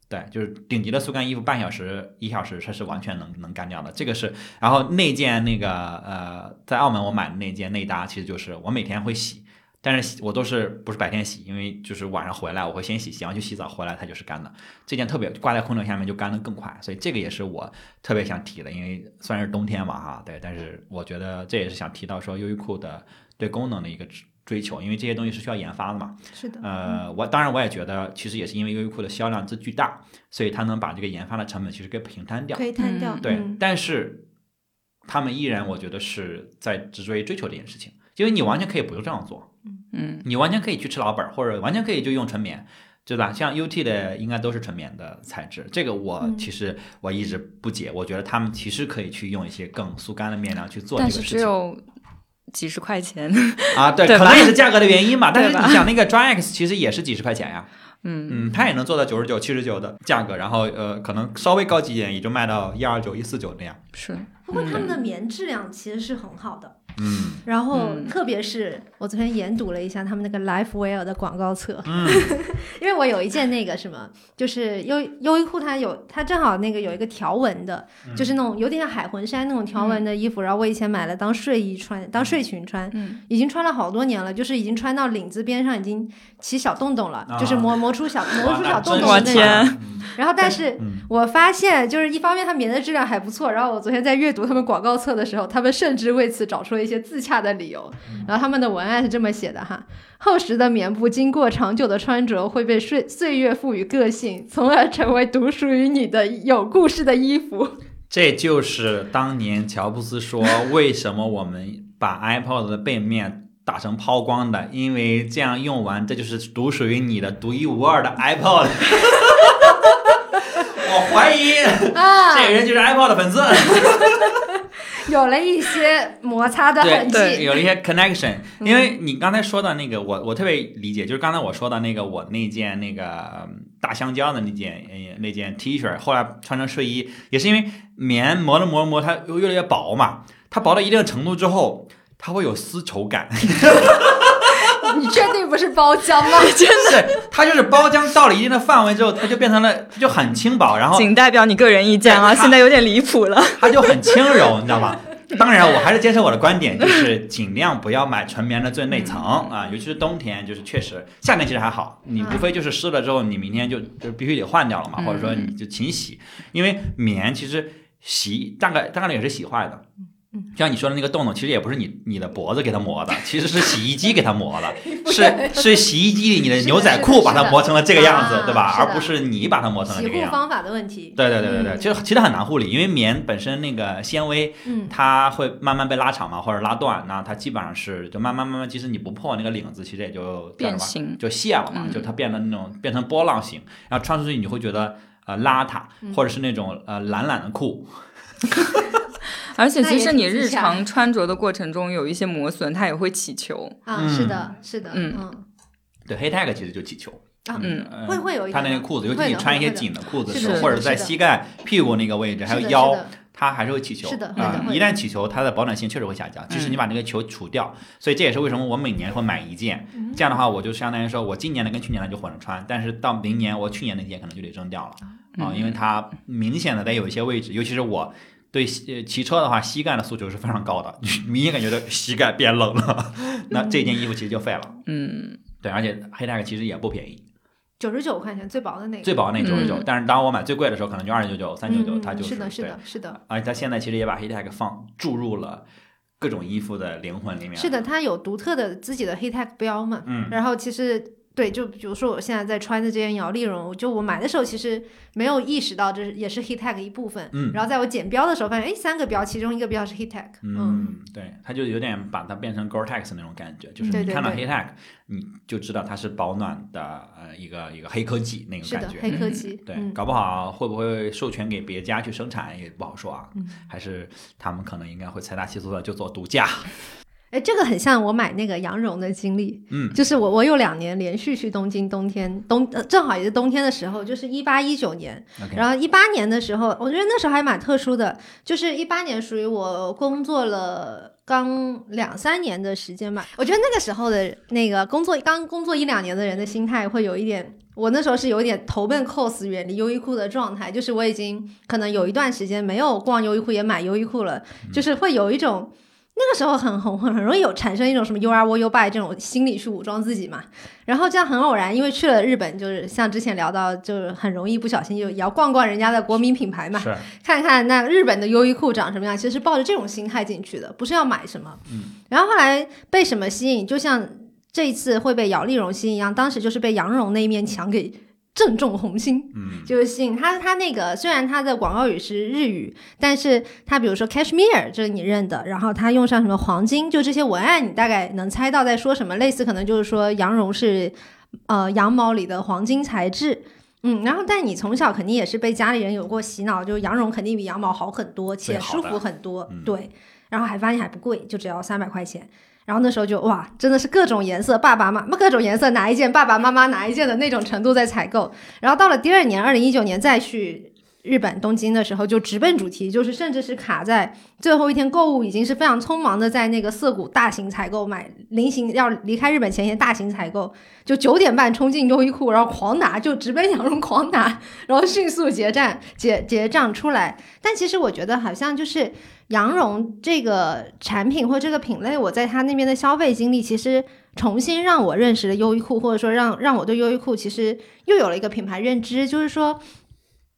对，就是顶级的速干衣服，半小时、一小时它是完全能能干掉的。这个是，然后那件那个呃，在澳门我买的那件内搭，其实就是我每天会洗，但是我都是不是白天洗，因为就是晚上回来我会先洗，洗完去洗澡，回来它就是干的。这件特别挂在空调下面就干的更快，所以这个也是我特别想提的，因为虽然是冬天嘛哈，对，但是我觉得这也是想提到说优衣库的对功能的一个追求，因为这些东西是需要研发的嘛。是的，呃，我当然我也觉得，其实也是因为优衣库的销量之巨大，所以它能把这个研发的成本其实给平摊掉可。以摊掉。嗯对，嗯但是他们依然我觉得是在执着于追求这件事情，因为你完全可以不用这样做，嗯你完全可以去吃老本儿，或者完全可以就用纯棉。对吧？像 UT 的应该都是纯棉的材质，这个我嗯其实我一直不解，我觉得他们其实可以去用一些更速干的面料去做这个事情。只有几十块钱。啊，对，对可能也是价格的原因吧。但是你想，那个 Dry X 其实也是几十块钱呀，嗯嗯，它也能做到九十九、七十九的价格，然后呃，可能稍微高级一点，也就卖到一二九、一四九那样。是不过他们的棉质量其实是很好的。嗯。然后，嗯。特别是我昨天研读了一下他们那个 LifeWear 的广告册，嗯。因为我有一件那个什么，就是优优衣库它有它正好那个有一个条纹的，嗯。就是那种有点像海魂衫那种条纹的衣服，然后我以前买了当睡衣穿，当睡裙穿，嗯。已经穿了好多年了，就是已经穿到领子边上已经起小洞洞了，啊就是磨磨出小磨出小洞洞那天。种。然后但是嗯。我发现，就是一方面它棉的质量还不错，然后我昨天在阅读他们广告册的时候，他们甚至为此找出了一些自洽的理由。然后他们的文案是这么写的哈：厚实的棉布经过长久的穿着，会被岁岁月赋予个性，从而成为独属于你的有故事的衣服。这就是当年乔布斯说 为什么我们把 iPod 的背面打成抛光的，因为这样用完，这就是独属于你的独一无二的 iPod。我怀疑啊这个人就是 iPod 的粉丝。有了一些摩擦的痕对，迹。有了一些 connection。因为你刚才说的那个，我我特别理解，就是刚才我说的那个，我那件那个嗯大香蕉的那件呃那件 T 恤，后来穿成睡衣，也是因为棉磨了磨着磨，它越来越薄嘛，它薄到一定程度之后，它会有丝绸感，你确定不是包浆吗？真的它就是包浆到了一定的范围之后，它就变成了它就很轻薄，然后仅代表你个人意见啊，现在有点离谱了。它就很轻柔，你知道吧？当然，我还是坚持我的观点，就是尽量不要买纯棉的最内层啊，尤其是冬天，就是确实夏天其实还好，你无非就是湿了之后，你明天就就必须得换掉了嘛，或者说你就勤洗，因为棉其实洗大概大概率也是洗坏的。像你说的那个洞洞，其实也不是你你的脖子给它磨的，其实是洗衣机给它磨的，是。是洗衣机里你的 牛仔裤把它磨成了这个样子，对吧？而不是你把它磨成了这个样子。护方法的问题。对对对对对，嗯。其实其实很难护理，因为棉本身那个纤维，嗯。它会慢慢被拉长嘛，或者拉断，那它基本上是就慢慢慢慢，即使你不破那个领子，其实也就叫什么变形。就卸了嘛，嗯。就它变得那种变成波浪形，然后穿出去你就会觉得呃邋遢，嗯。或者是那种呃懒懒的裤，而且其实你日常穿着的过程中有一些磨损，它也会起球。啊，嗯是的，是的，嗯嗯对黑 tag 其实就起球。啊，嗯呃会会有一些它那个裤子，尤其你穿一些紧的裤子是时候，或者在膝盖、屁股那个位置，还有腰它还是会起球。是的一旦起球，它的保暖性确实会下降。即使你把那个球除掉，所以这也是为什么我每年会买一件。嗯这样的话，我就相当于说我今年的跟去年的就混着穿，但是到明年我去年那件可能就得扔掉了啊，因为它明显的在有一些位置，尤其是我。对呃骑车的话，膝盖的诉求是非常高的，明显感觉到膝盖变冷了，那这件衣服其实就废了。嗯，对，而且黑 tag 其实也不便宜，九十九块钱最薄的那个，最薄那九十九嗯，但是当我买最贵的时候，可能就二九九、三九九，嗯它就是的，是对的，是的，而且它现在其实也把黑 tag 放注入了各种衣服的灵魂里面。是的，，它有独特的自己的黑 tag 标嘛。嗯，然后其实对，就比如说我现在在穿的这件摇粒绒，就我买的时候其实没有意识到这是也是 heat tag 一部分。嗯然后在我剪标的时候发现，哎，三个标其中一个标是 heat tag。嗯，对，它就有点把它变成 Gore-Tex 那种感觉，就是你看到对黑 tag，你就知道它是保暖的呃一个一个黑科技那种是的，感觉。黑科技。对，嗯搞不好会不会授权给别家去生产也不好说啊，嗯还是他们可能应该会财大气粗的就做独家。哎，这个很像我买那个羊绒的经历，嗯就是我我有两年连续去东京，冬天冬、呃、正好也是冬天的时候，就是一八一九年然后一八年的时候，我觉得那时候还蛮特殊的，就是一八年属于我工作了刚两三年的时间吧。我觉得那个时候的那个工作刚工作一两年的人的心态会有一点我那时候是有点投奔 cos 远离优衣库的状态，就是我已经可能有一段时间没有逛优衣库，也买优衣库了，就是会有一种。那个时候很红很很容易有产生一种什么 “you are what you buy” 这种心理去武装自己嘛，然后这样很偶然，因为去了日本，就是像之前聊到，就是很容易不小心就也要逛逛人家的国民品牌嘛，看看那日本的优衣库长什么样，其实是抱着这种心态进去的，不是要买什么。嗯，然后后来被什么吸引，就像这一次会被姚丽蓉吸引一样，当时就是被杨蓉那一面墙给正中红心。嗯，就是吸引他，他那个虽然他的广告语是日语，但是他比如说 cashmere 这是你认的，然后他用上什么黄金，就这些文案你大概能猜到在说什么，类似可能就是说羊绒是呃羊毛里的黄金材质。嗯，然后但你从小肯定也是被家里人有过洗脑，就是羊绒肯定比羊毛好很多，且舒服很多，嗯对。然后还发现还不贵，就只要三百块钱。然后那时候就哇，真的是各种颜色，爸爸妈妈各种颜色拿一件，爸爸妈妈拿一件的那种程度在采购。然后到了第二年，二零一九年再去日本东京的时候，就直奔主题，就是甚至是卡在最后一天购物，已经是非常匆忙的在那个涩谷大型采购买临行要离开日本前一天大型采购，就九点半冲进优衣库，然后狂拿，就直奔羊绒狂拿，然后迅速结账结结账出来。但其实我觉得好像就是羊绒这个产品或这个品类，我在他那边的消费经历，其实重新让我认识了优衣库，或者说让让我对优衣库其实又有了一个品牌认知，就是说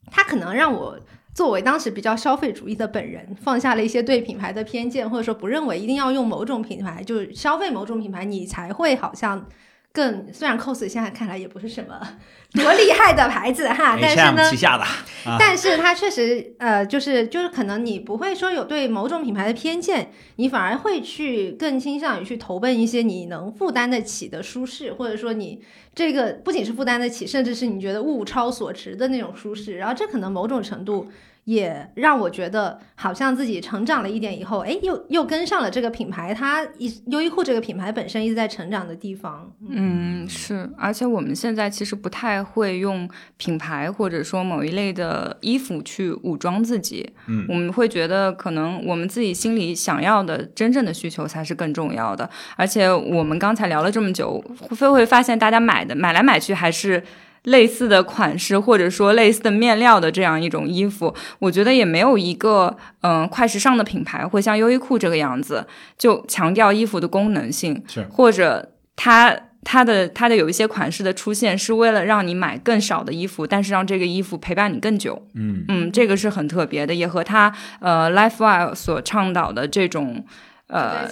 它可能让我。作为当时比较消费主义的本人，放下了一些对品牌的偏见，或者说不认为一定要用某种品牌，就是消费某种品牌，你才会好像更虽然 cos 现在看来也不是什么 多厉害的牌子哈，但是 H&M 呢，旗下的，啊但是它确实，呃，就是就是可能你不会说有对某种品牌的偏见，你反而会去更倾向于去投奔一些你能负担得起的舒适，或者说你这个不仅是负担得起，甚至是你觉得物超所值的那种舒适。然后这可能某种程度也让我觉得，好像自己成长了一点以后，哎，又又跟上了这个品牌，它一优衣库这个品牌本身一直在成长的地方。嗯，是，而且我们现在其实不太会用品牌或者说某一类的衣服去武装自己，嗯我们会觉得可能我们自己心里想要的真正的需求才是更重要的。而且我们刚才聊了这么久，会会发现大家买的买来买去还是。类似的款式，或者说类似的面料的这样一种衣服，我觉得也没有一个嗯、快时尚的品牌会像优衣库这个样子，就强调衣服的功能性，是或者它它的它的有一些款式的出现是为了让你买更少的衣服，但是让这个衣服陪伴你更久。嗯嗯，这个是很特别的，也和它呃 Lifestyle 所倡导的这种呃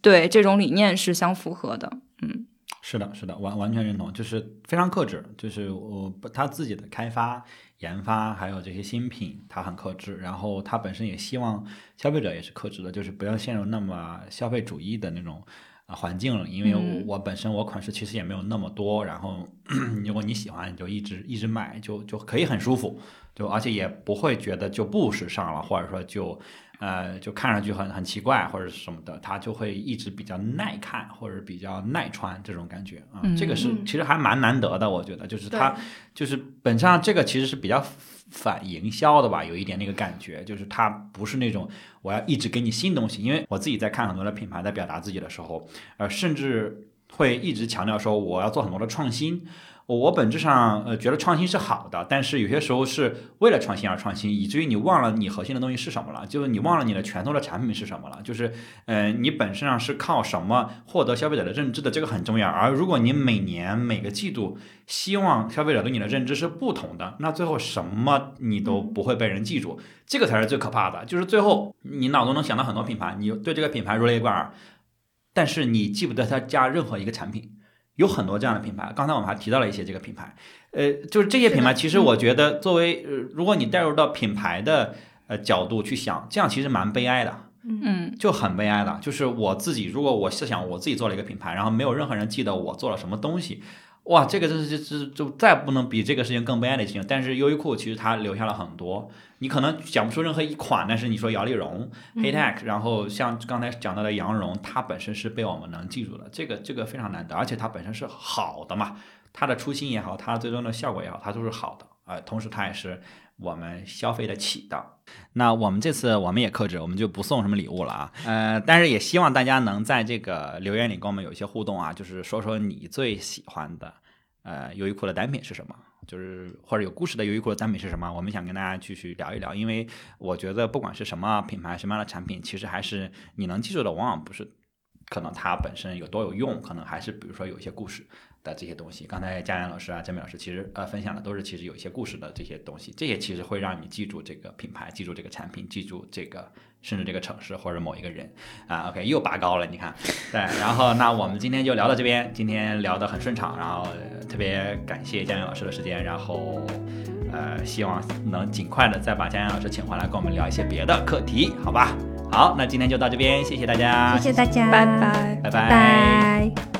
对这种理念是相符合的。是的，是的，完完全认同，就是非常克制，就是我他自己的开发、研发，还有这些新品，他很克制。然后他本身也希望消费者也是克制的，就是不要陷入那么消费主义的那种啊环境了。因为嗯我本身我款式其实也没有那么多，然后 如果你喜欢，你就一直一直买，就就可以很舒服，就而且也不会觉得就不时尚了，或者说就。呃，就看上去很很奇怪或者是什么的，它就会一直比较耐看或者比较耐穿这种感觉啊、嗯这个是嗯其实还蛮难得的，我觉得，就是对它就是本质上这个其实是比较反营销的吧，有一点那个感觉，就是它不是那种我要一直给你新东西，因为我自己在看很多的品牌在表达自己的时候，呃，甚至会一直强调说我要做很多的创新。我本质上呃觉得创新是好的，但是有些时候是为了创新而创新，以至于你忘了你核心的东西是什么了，就是你忘了你的拳头的产品是什么了，就是呃你本身上是靠什么获得消费者的认知的，这个很重要。而如果你每年每个季度希望消费者对你的认知是不同的，那最后什么你都不会被人记住，这个才是最可怕的。就是最后你脑中能想到很多品牌，你对这个品牌如雷贯耳，但是你记不得它家任何一个产品。有很多这样的品牌，刚才我们还提到了一些这个品牌，呃，就是这些品牌，其实我觉得作为呃，如果你带入到品牌的呃角度去想，这样其实蛮悲哀的。嗯。就很悲哀的，就是我自己，如果我是想我自己做了一个品牌，然后没有任何人记得我做了什么东西，哇，这个真是就就就再不能比这个事情更悲哀的事情。但是优衣库其实它留下了很多，你可能讲不出任何一款，但是你说摇粒绒、黑 tech，然后像刚才讲到的羊绒，它本身是被我们能记住的，这个这个非常难得，而且它本身是好的嘛，它的初心也好，它最终的效果也好，它都是好的啊、呃同时它也是我们消费得起的。那我们这次我们也克制，我们就不送什么礼物了啊。呃，但是也希望大家能在这个留言里跟我们有一些互动啊，就是说说你最喜欢的呃优衣库的单品是什么，就是或者有故事的优衣库的单品是什么，我们想跟大家继续聊一聊，因为我觉得不管是什么品牌、什么样的产品，其实还是你能记住的，往往不是可能它本身有多有用，可能还是比如说有一些故事。的这些东西，刚才佳妍老师啊、佳美老师其实呃分享的都是其实有一些故事的这些东西，这些其实会让你记住这个品牌，记住这个产品，记住这个甚至这个城市或者某一个人啊。OK，又拔高了，你看，对。然后那我们今天就聊到这边，今天聊得很顺畅，然后特别感谢佳妍老师的时间，然后呃希望能尽快的再把佳妍老师请回来跟我们聊一些别的课题，好吧？好，那今天就到这边，谢谢大家，谢谢大家，拜拜，拜拜。